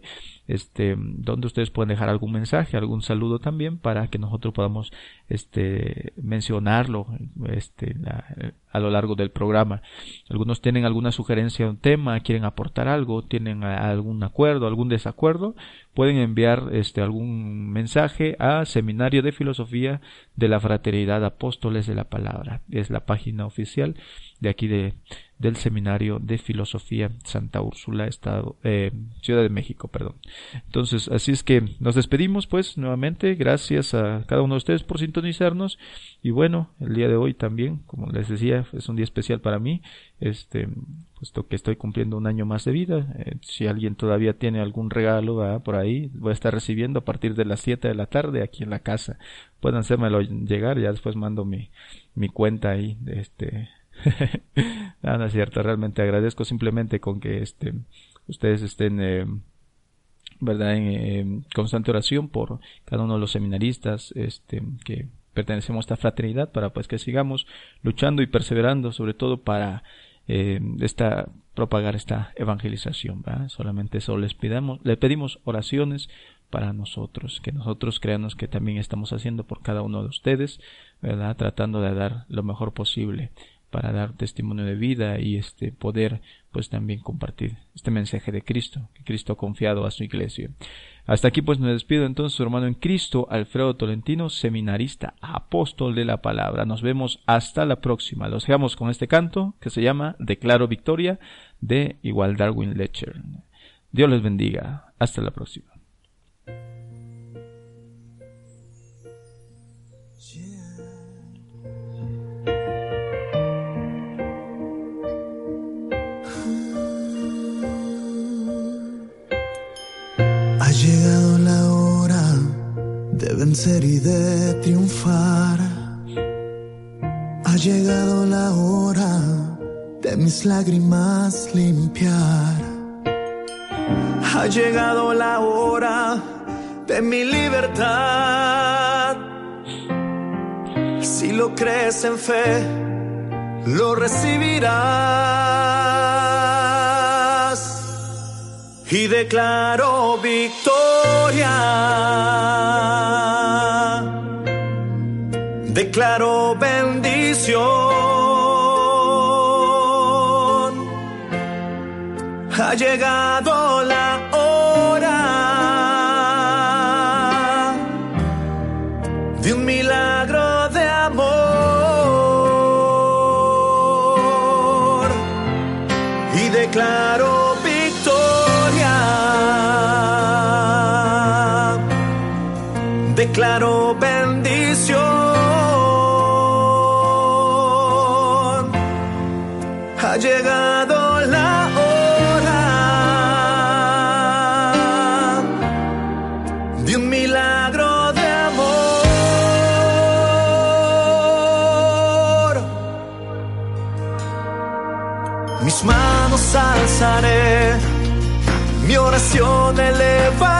este, donde ustedes pueden dejar algún mensaje, algún saludo también para que nosotros podamos este, mencionarlo este, a lo largo del programa. Algunos tienen alguna sugerencia de un tema, quieren aportar algo, tienen algún acuerdo, algún desacuerdo, pueden enviar este, algún mensaje a Seminario de Filosofía de la Fraternidad Apóstoles de la Palabra. Es la página oficial de aquí de, del Seminario de Filosofía Santa Úrsula, Estado, eh, Ciudad de México, perdón. Entonces, así es que nos despedimos, pues, nuevamente. Gracias a cada uno de ustedes por sintonizarnos. Y bueno, el día de hoy también, como les decía, es un día especial para mí, este, puesto que estoy cumpliendo un año más de vida. Eh, si alguien todavía tiene algún regalo por ahí, voy a estar recibiendo a partir de las 7 de la tarde aquí en la casa. Pueden hacérmelo llegar, ya después mando mi, mi cuenta ahí, este, no, no es cierto, realmente agradezco simplemente con que este, ustedes estén, eh, verdad, en constante oración por cada uno de los seminaristas, este, que pertenecemos a esta fraternidad para pues que sigamos luchando y perseverando, sobre todo para eh, esta propagar esta evangelización, Solamente eso les pidamos, le pedimos oraciones para nosotros, que nosotros creamos que también estamos haciendo por cada uno de ustedes, ¿verdad? Tratando de dar lo mejor posible para dar testimonio de vida y este poder pues también compartir este mensaje de Cristo que Cristo ha confiado a su iglesia. Hasta aquí pues me despido entonces su hermano en Cristo Alfredo Tolentino, seminarista, apóstol de la palabra. Nos vemos hasta la próxima. Los dejamos con este canto que se llama Declaro Victoria de Igual Darwin Lecher. Dios les bendiga. Hasta la próxima. Vencer y de triunfar. Ha llegado la hora de mis lágrimas limpiar. Ha llegado la hora de mi libertad. Si lo crees en fe, lo recibirás. Y declaro victoria. Declaro bendición. Ha llegado la hora de un milagro de amor. Y declaro victoria. Declaro manos alzaré, mi oración elevaré,